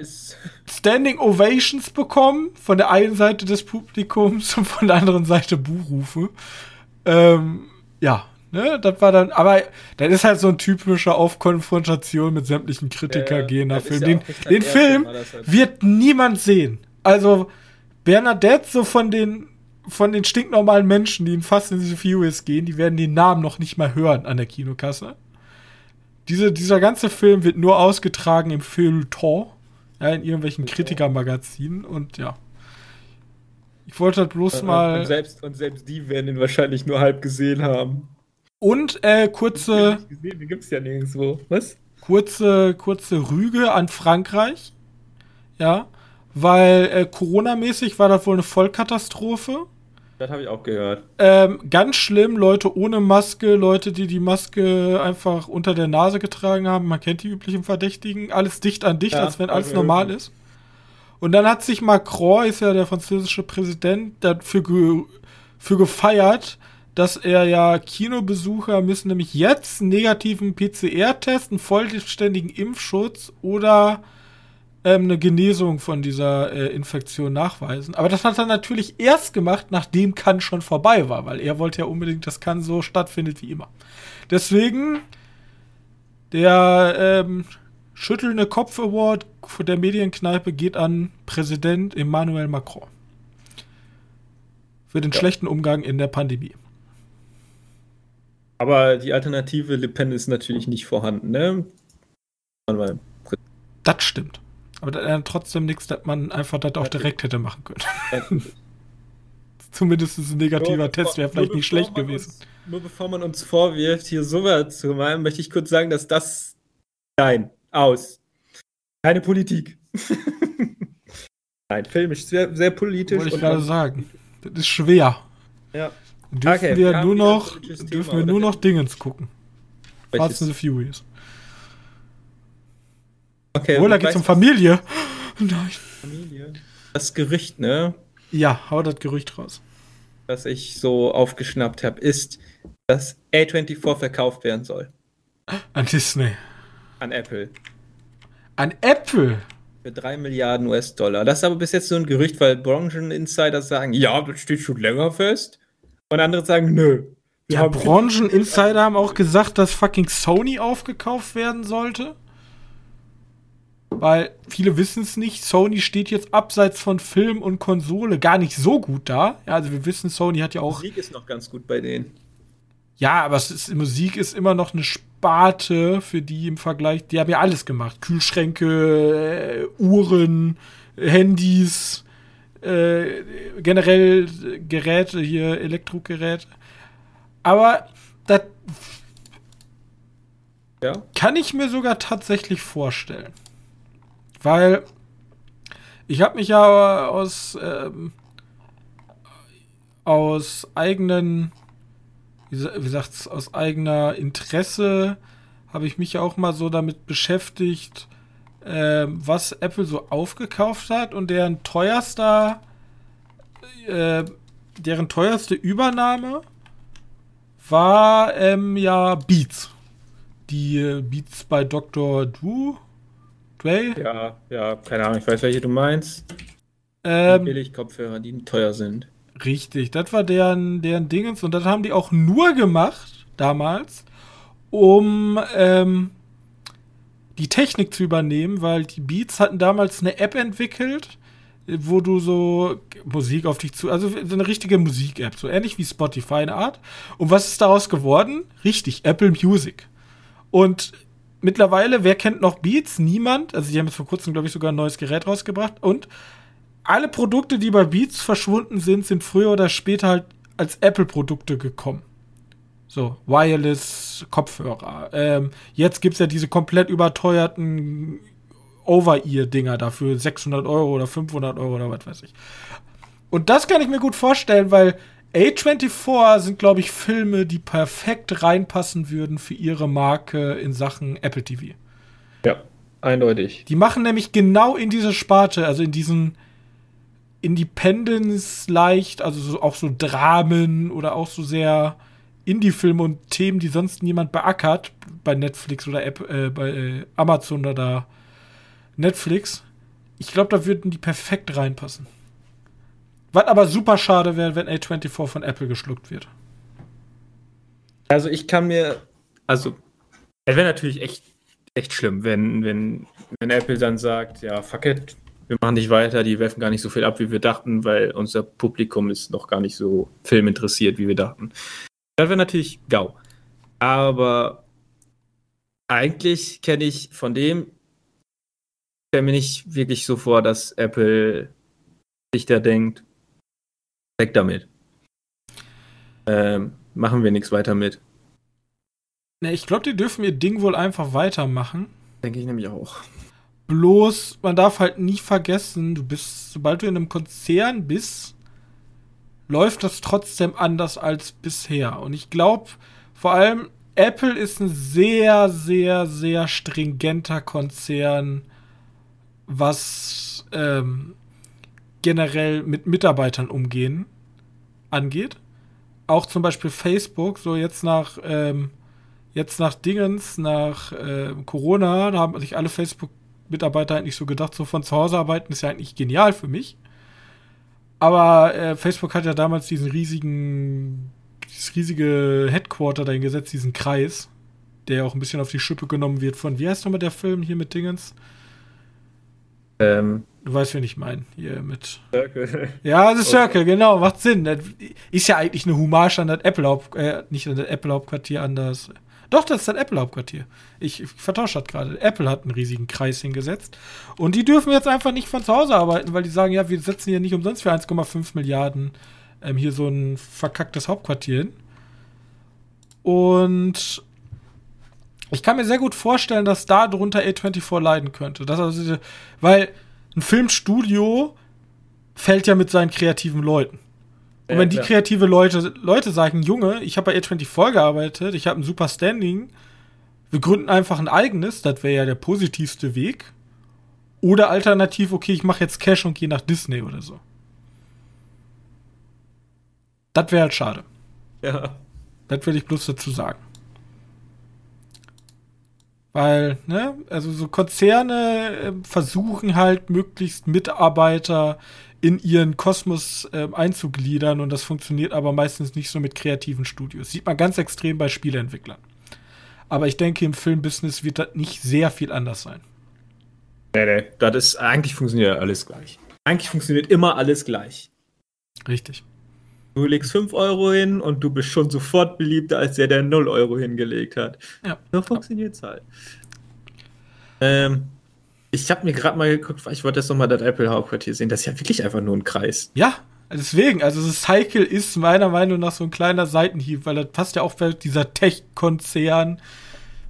Standing Ovations bekommen von der einen Seite des Publikums und von der anderen Seite Buhrufe. Ähm, ja, ne, das war dann, aber das ist halt so ein typischer Aufkonfrontation mit sämtlichen Kritiker ja, gehender Film. Ja den, den Film halt wird niemand sehen. Also Bernadette, so von den von den stinknormalen Menschen, die in Fast and the Furious gehen, die werden den Namen noch nicht mal hören an der Kinokasse. Diese, dieser ganze Film wird nur ausgetragen im Feuilleton, ja, in irgendwelchen Kritikermagazinen und ja. Ich wollte halt bloß und, mal. Und selbst, und selbst die werden ihn wahrscheinlich nur halb gesehen haben. Und äh, kurze. Gesehen, die gibt's ja nirgendwo. Was? Kurze, kurze Rüge an Frankreich. Ja. Weil äh, Corona-mäßig war das wohl eine Vollkatastrophe. Das habe ich auch gehört. Ähm, ganz schlimm, Leute ohne Maske, Leute, die die Maske einfach unter der Nase getragen haben. Man kennt die üblichen Verdächtigen. Alles dicht an dicht, ja, als wenn alles normal ist. Und dann hat sich Macron, ist ja der französische Präsident, dafür ge für gefeiert, dass er ja Kinobesucher müssen nämlich jetzt einen negativen PCR-Test, einen vollständigen Impfschutz oder ähm, eine Genesung von dieser äh, Infektion nachweisen. Aber das hat er natürlich erst gemacht, nachdem Cannes schon vorbei war, weil er wollte ja unbedingt, dass Cannes so stattfindet wie immer. Deswegen der ähm, schüttelnde Kopf Award der Medienkneipe geht an Präsident Emmanuel Macron. Für den ja. schlechten Umgang in der Pandemie. Aber die Alternative Le Pen ist natürlich nicht vorhanden, ne? Das stimmt. Aber ist trotzdem nichts, dass man einfach das auch direkt hätte machen können. [laughs] Zumindest ein negativer nur Test wäre vielleicht nicht schlecht gewesen. Uns, nur bevor man uns vorwirft, hier sowas zu meinen, möchte ich kurz sagen, dass das. Nein, aus. Keine Politik. [laughs] Nein, Film ist sehr, sehr politisch. Wollte ich gerade sagen. Das ist schwer. Ja. Dürfen okay, wir, wir nur noch, dürfen wir nur noch Dingens gucken. Fast and the Furious. Okay, Obwohl, da geht's um Familie. Nein. Familie. Das Gerücht, ne? Ja, hau das Gerücht raus. Was ich so aufgeschnappt habe, ist, dass A24 verkauft werden soll. An Disney. An Apple. An Apple? Für 3 Milliarden US-Dollar. Das ist aber bis jetzt so ein Gerücht, weil Brancheninsider sagen, ja, das steht schon länger fest. Und andere sagen, nö. Ja, Brancheninsider haben auch gesagt, dass fucking Sony aufgekauft werden sollte. Weil viele wissen es nicht, Sony steht jetzt abseits von Film und Konsole gar nicht so gut da. Ja, also wir wissen, Sony hat ja auch. Musik ist noch ganz gut bei denen. Ja, aber ist, Musik ist immer noch eine Sparte für die im Vergleich. Die haben ja alles gemacht: Kühlschränke, äh, Uhren, Handys, äh, generell Geräte hier, Elektrogeräte. Aber das ja? kann ich mir sogar tatsächlich vorstellen. Weil ich habe mich ja aus, ähm, aus eigenen, wie, sagt's, aus eigener Interesse habe ich mich ja auch mal so damit beschäftigt, äh, was Apple so aufgekauft hat und deren teuerster, äh, deren teuerste Übernahme war ähm, ja Beats. Die äh, Beats bei Dr. Du. Dre? Ja, ja, keine Ahnung, ich weiß, welche du meinst. Ähm, billig Kopfhörer, die teuer sind. Richtig, das war deren, deren Dingens und das haben die auch nur gemacht, damals, um ähm, die Technik zu übernehmen, weil die Beats hatten damals eine App entwickelt, wo du so Musik auf dich zu, also so eine richtige Musik-App, so ähnlich wie Spotify eine Art. Und was ist daraus geworden? Richtig, Apple Music. Und mittlerweile, wer kennt noch Beats? Niemand. Also die haben jetzt vor kurzem, glaube ich, sogar ein neues Gerät rausgebracht. Und alle Produkte, die bei Beats verschwunden sind, sind früher oder später halt als Apple-Produkte gekommen. So, Wireless Kopfhörer. Ähm, jetzt gibt es ja diese komplett überteuerten Over-Ear-Dinger dafür 600 Euro oder 500 Euro oder was weiß ich. Und das kann ich mir gut vorstellen, weil A24 sind, glaube ich, Filme, die perfekt reinpassen würden für ihre Marke in Sachen Apple TV. Ja, eindeutig. Die machen nämlich genau in diese Sparte, also in diesen Independence leicht, also so, auch so Dramen oder auch so sehr Indie-Filme und Themen, die sonst niemand beackert, bei Netflix oder App, äh, bei äh, Amazon oder Netflix. Ich glaube, da würden die perfekt reinpassen. Was aber super schade wäre, wenn A24 von Apple geschluckt wird. Also ich kann mir, also es wäre natürlich echt, echt schlimm, wenn, wenn, wenn Apple dann sagt, ja, fuck it, wir machen nicht weiter, die werfen gar nicht so viel ab, wie wir dachten, weil unser Publikum ist noch gar nicht so filminteressiert, wie wir dachten. Das wäre natürlich GAU. Aber eigentlich kenne ich von dem, stelle mir nicht wirklich so vor, dass Apple sich da denkt, weg damit. Ähm, machen wir nichts weiter mit. Ne, ich glaube, die dürfen ihr Ding wohl einfach weitermachen. Denke ich nämlich auch. Bloß, man darf halt nie vergessen, du bist, sobald du in einem Konzern bist, läuft das trotzdem anders als bisher. Und ich glaube, vor allem Apple ist ein sehr, sehr, sehr stringenter Konzern, was ähm, generell mit Mitarbeitern umgehen angeht. Auch zum Beispiel Facebook, so jetzt nach ähm, jetzt nach Dingens, nach äh, Corona, da haben sich alle Facebook-Mitarbeiter eigentlich so gedacht, so von zu Hause arbeiten ist ja eigentlich genial für mich. Aber äh, Facebook hat ja damals diesen riesigen, dieses riesige Headquarter dahin gesetzt, diesen Kreis, der auch ein bisschen auf die Schippe genommen wird von, wie heißt nochmal der Film hier mit Dingens? Ähm, Du weißt, wen ich meine. Hier mit. Circle. [laughs] Ja, das Circle, okay. genau, macht Sinn. Das ist ja eigentlich eine Hommage an das Apple Haupt, äh, nicht an das Apple Hauptquartier, an das. Doch, das ist das Apple Hauptquartier. Ich, ich vertausche das gerade. Apple hat einen riesigen Kreis hingesetzt. Und die dürfen jetzt einfach nicht von zu Hause arbeiten, weil die sagen, ja, wir setzen hier nicht umsonst für 1,5 Milliarden ähm, hier so ein verkacktes Hauptquartier hin. Und ich kann mir sehr gut vorstellen, dass da drunter A24 leiden könnte. Das also, weil ein Filmstudio fällt ja mit seinen kreativen Leuten. Und wenn die kreative Leute, Leute sagen, Junge, ich habe bei A24 gearbeitet, ich habe ein super Standing, wir gründen einfach ein eigenes, das wäre ja der positivste Weg. Oder alternativ, okay, ich mache jetzt Cash und gehe nach Disney oder so. Das wäre halt schade. Ja. Das will ich bloß dazu sagen. Weil, ne, also so Konzerne äh, versuchen halt möglichst Mitarbeiter in ihren Kosmos äh, einzugliedern und das funktioniert aber meistens nicht so mit kreativen Studios. Sieht man ganz extrem bei Spieleentwicklern. Aber ich denke, im Filmbusiness wird das nicht sehr viel anders sein. Nee, nee, das ist, eigentlich funktioniert alles gleich. Eigentlich funktioniert immer alles gleich. Richtig. Du legst 5 Euro hin und du bist schon sofort beliebter als der, der 0 Euro hingelegt hat. Ja. So funktioniert es halt. Ähm, ich habe mir gerade mal geguckt, ich wollte jetzt nochmal das Apple-Hauptquartier sehen. Das ist ja wirklich einfach nur ein Kreis. Ja, deswegen. Also, das Cycle ist meiner Meinung nach so ein kleiner Seitenhieb, weil das passt ja auch bei dieser Tech-Konzern,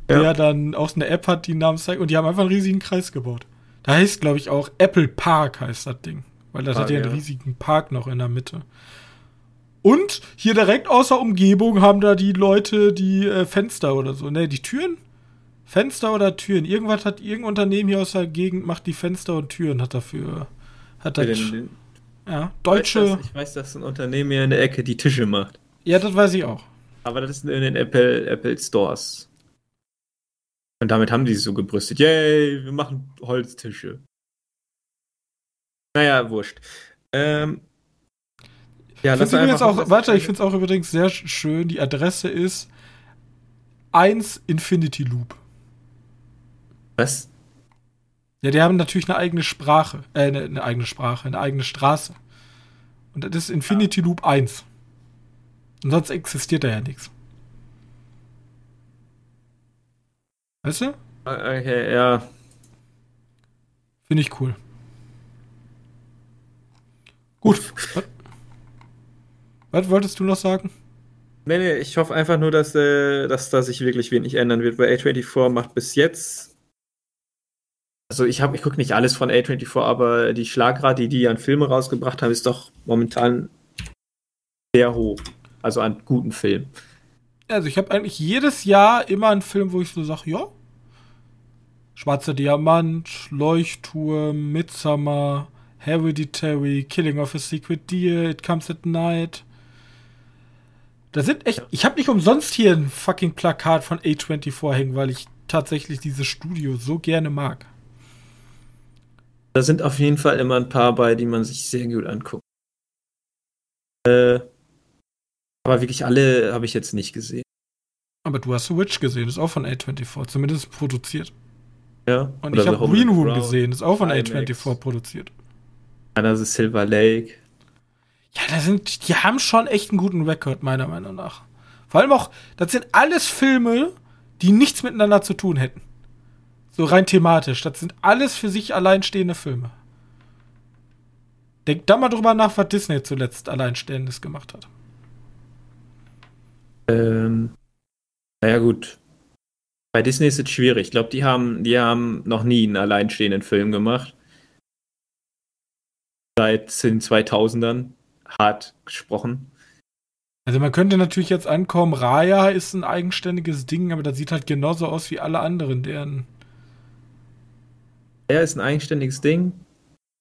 der ja. dann auch eine App hat, die namens Cycle. Und die haben einfach einen riesigen Kreis gebaut. Da heißt, glaube ich, auch Apple Park heißt das Ding. Weil das Park, hat ja einen riesigen Park noch in der Mitte. Und hier direkt außer Umgebung haben da die Leute die äh, Fenster oder so. Ne, die Türen? Fenster oder Türen? Irgendwas hat irgendein Unternehmen hier aus der Gegend macht die Fenster und Türen, hat dafür. Hat das. Den, ja, deutsche. Ich weiß, dass, ich weiß, dass ein Unternehmen hier in der Ecke die Tische macht. Ja, das weiß ich auch. Aber das ist in den Apple, Apple Stores. Und damit haben die sich so gebrüstet. Yay, wir machen Holztische. Naja, wurscht. Ähm, ja, ich finde auch, warte, ich finde es auch übrigens sehr schön. Die Adresse ist 1 Infinity Loop. Was? Ja, die haben natürlich eine eigene Sprache, äh, eine, eine eigene Sprache, eine eigene Straße. Und das ist Infinity Loop 1. Und sonst existiert da ja nichts. Weißt du? Okay, ja. Finde ich cool. Gut. [laughs] Was, wolltest du noch sagen? Nee, nee, ich hoffe einfach nur, dass, äh, dass da sich wirklich wenig ändern wird, weil A24 macht bis jetzt also ich habe, ich gucke nicht alles von A24, aber die Schlagrate, die die an Filme rausgebracht haben, ist doch momentan sehr hoch. Also an guten Filmen. Also ich habe eigentlich jedes Jahr immer einen Film, wo ich so sage, ja. Schwarzer Diamant, Leuchtturm, Midsummer, Hereditary, Killing of a Secret Deer, It Comes at Night. Da sind echt. Ich habe nicht umsonst hier ein fucking Plakat von A24 hängen, weil ich tatsächlich dieses Studio so gerne mag. Da sind auf jeden Fall immer ein paar bei, die man sich sehr gut anguckt. Äh, aber wirklich alle habe ich jetzt nicht gesehen. Aber du hast The Witch gesehen, ist auch von A24, zumindest produziert. Ja. Und ich habe Green Room gesehen, ist auch von A24 produziert. Einer ist Silver Lake. Ja, da sind, die haben schon echt einen guten Rekord, meiner Meinung nach. Vor allem auch, das sind alles Filme, die nichts miteinander zu tun hätten. So rein thematisch. Das sind alles für sich alleinstehende Filme. Denk da mal drüber nach, was Disney zuletzt Alleinstehendes gemacht hat. Ähm, naja, gut. Bei Disney ist es schwierig. Ich glaube, die haben, die haben noch nie einen alleinstehenden Film gemacht. Seit den 2000ern. Hart gesprochen. Also man könnte natürlich jetzt ankommen, Raya ist ein eigenständiges Ding, aber das sieht halt genauso aus wie alle anderen, deren er ist ein eigenständiges Ding.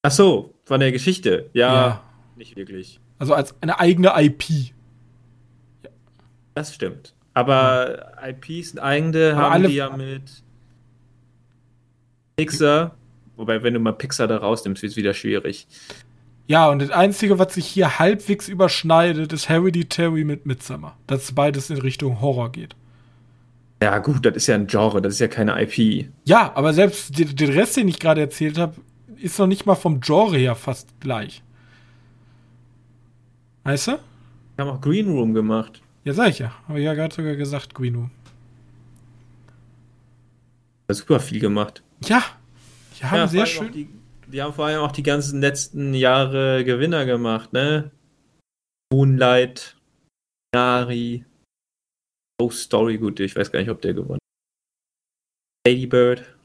Ach so, von der Geschichte. Ja, ja. nicht wirklich. Also als eine eigene IP. Ja. Das stimmt. Aber ja. IPs sind eigene, Aber haben die ja mit Pixar. Wobei, wenn du mal Pixar da rausnimmst, wird es wieder schwierig. Ja, und das Einzige, was sich hier halbwegs überschneidet, ist Hereditary mit Midsummer. Dass beides in Richtung Horror geht. Ja, gut, das ist ja ein Genre, das ist ja keine IP. Ja, aber selbst den Rest, den ich gerade erzählt habe, ist noch nicht mal vom Genre her fast gleich. Weißt du? Wir haben auch Green Room gemacht. Ja, sag ich ja. Habe ich ja gerade sogar gesagt, Green Room. Das super viel gemacht. Ja, die haben ja, sehr schön. Die, haben vor allem auch die ganzen letzten Jahre Gewinner gemacht, ne? Moonlight, Nari, Oh, Story, gut, ich weiß gar nicht, ob der gewonnen hat. Lady Bird.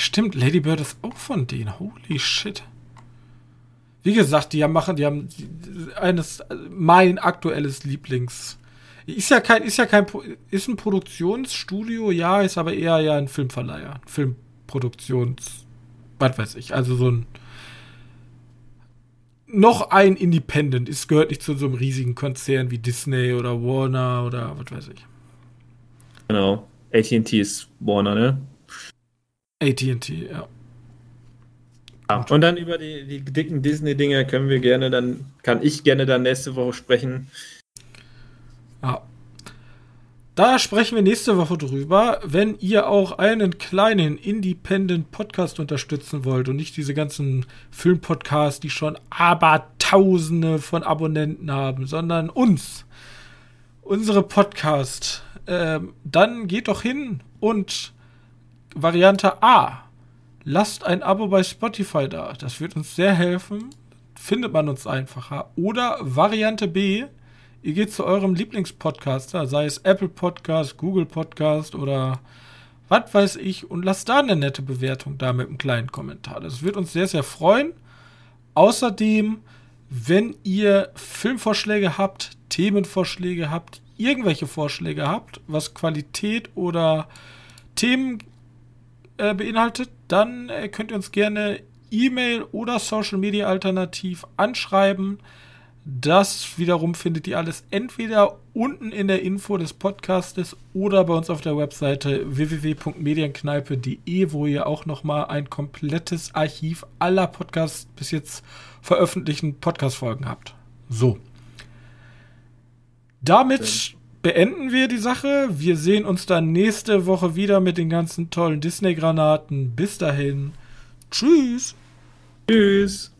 Stimmt, Lady Bird ist auch von denen. Holy shit. Wie gesagt, die haben machen, die haben eines mein aktuelles Lieblings. Ist ja kein, ist ja kein, ist ein Produktionsstudio, ja, ist aber eher ja ein Filmverleiher, Filmproduktions, was weiß ich, also so ein noch ein Independent. Es gehört nicht zu so einem riesigen Konzern wie Disney oder Warner oder was weiß ich. Genau. ATT ist Warner, ne? ATT, ja. ja. Und dann über die, die dicken Disney-Dinger können wir gerne dann, kann ich gerne dann nächste Woche sprechen. Ja. Da sprechen wir nächste Woche drüber. Wenn ihr auch einen kleinen Independent Podcast unterstützen wollt und nicht diese ganzen Filmpodcasts, die schon abertausende von Abonnenten haben, sondern uns, unsere Podcast, äh, dann geht doch hin und Variante A. Lasst ein Abo bei Spotify da. Das wird uns sehr helfen. Findet man uns einfacher. Oder Variante B Ihr geht zu eurem Lieblingspodcaster, sei es Apple Podcast, Google Podcast oder was weiß ich, und lasst da eine nette Bewertung da mit einem kleinen Kommentar. Das wird uns sehr, sehr freuen. Außerdem, wenn ihr Filmvorschläge habt, Themenvorschläge habt, irgendwelche Vorschläge habt, was Qualität oder Themen äh, beinhaltet, dann äh, könnt ihr uns gerne E-Mail oder Social Media alternativ anschreiben. Das wiederum findet ihr alles entweder unten in der Info des Podcastes oder bei uns auf der Webseite www.medienkneipe.de, wo ihr auch nochmal ein komplettes Archiv aller Podcasts bis jetzt veröffentlichten Podcast-Folgen habt. So. Damit beenden wir die Sache. Wir sehen uns dann nächste Woche wieder mit den ganzen tollen Disney-Granaten. Bis dahin. Tschüss. Tschüss.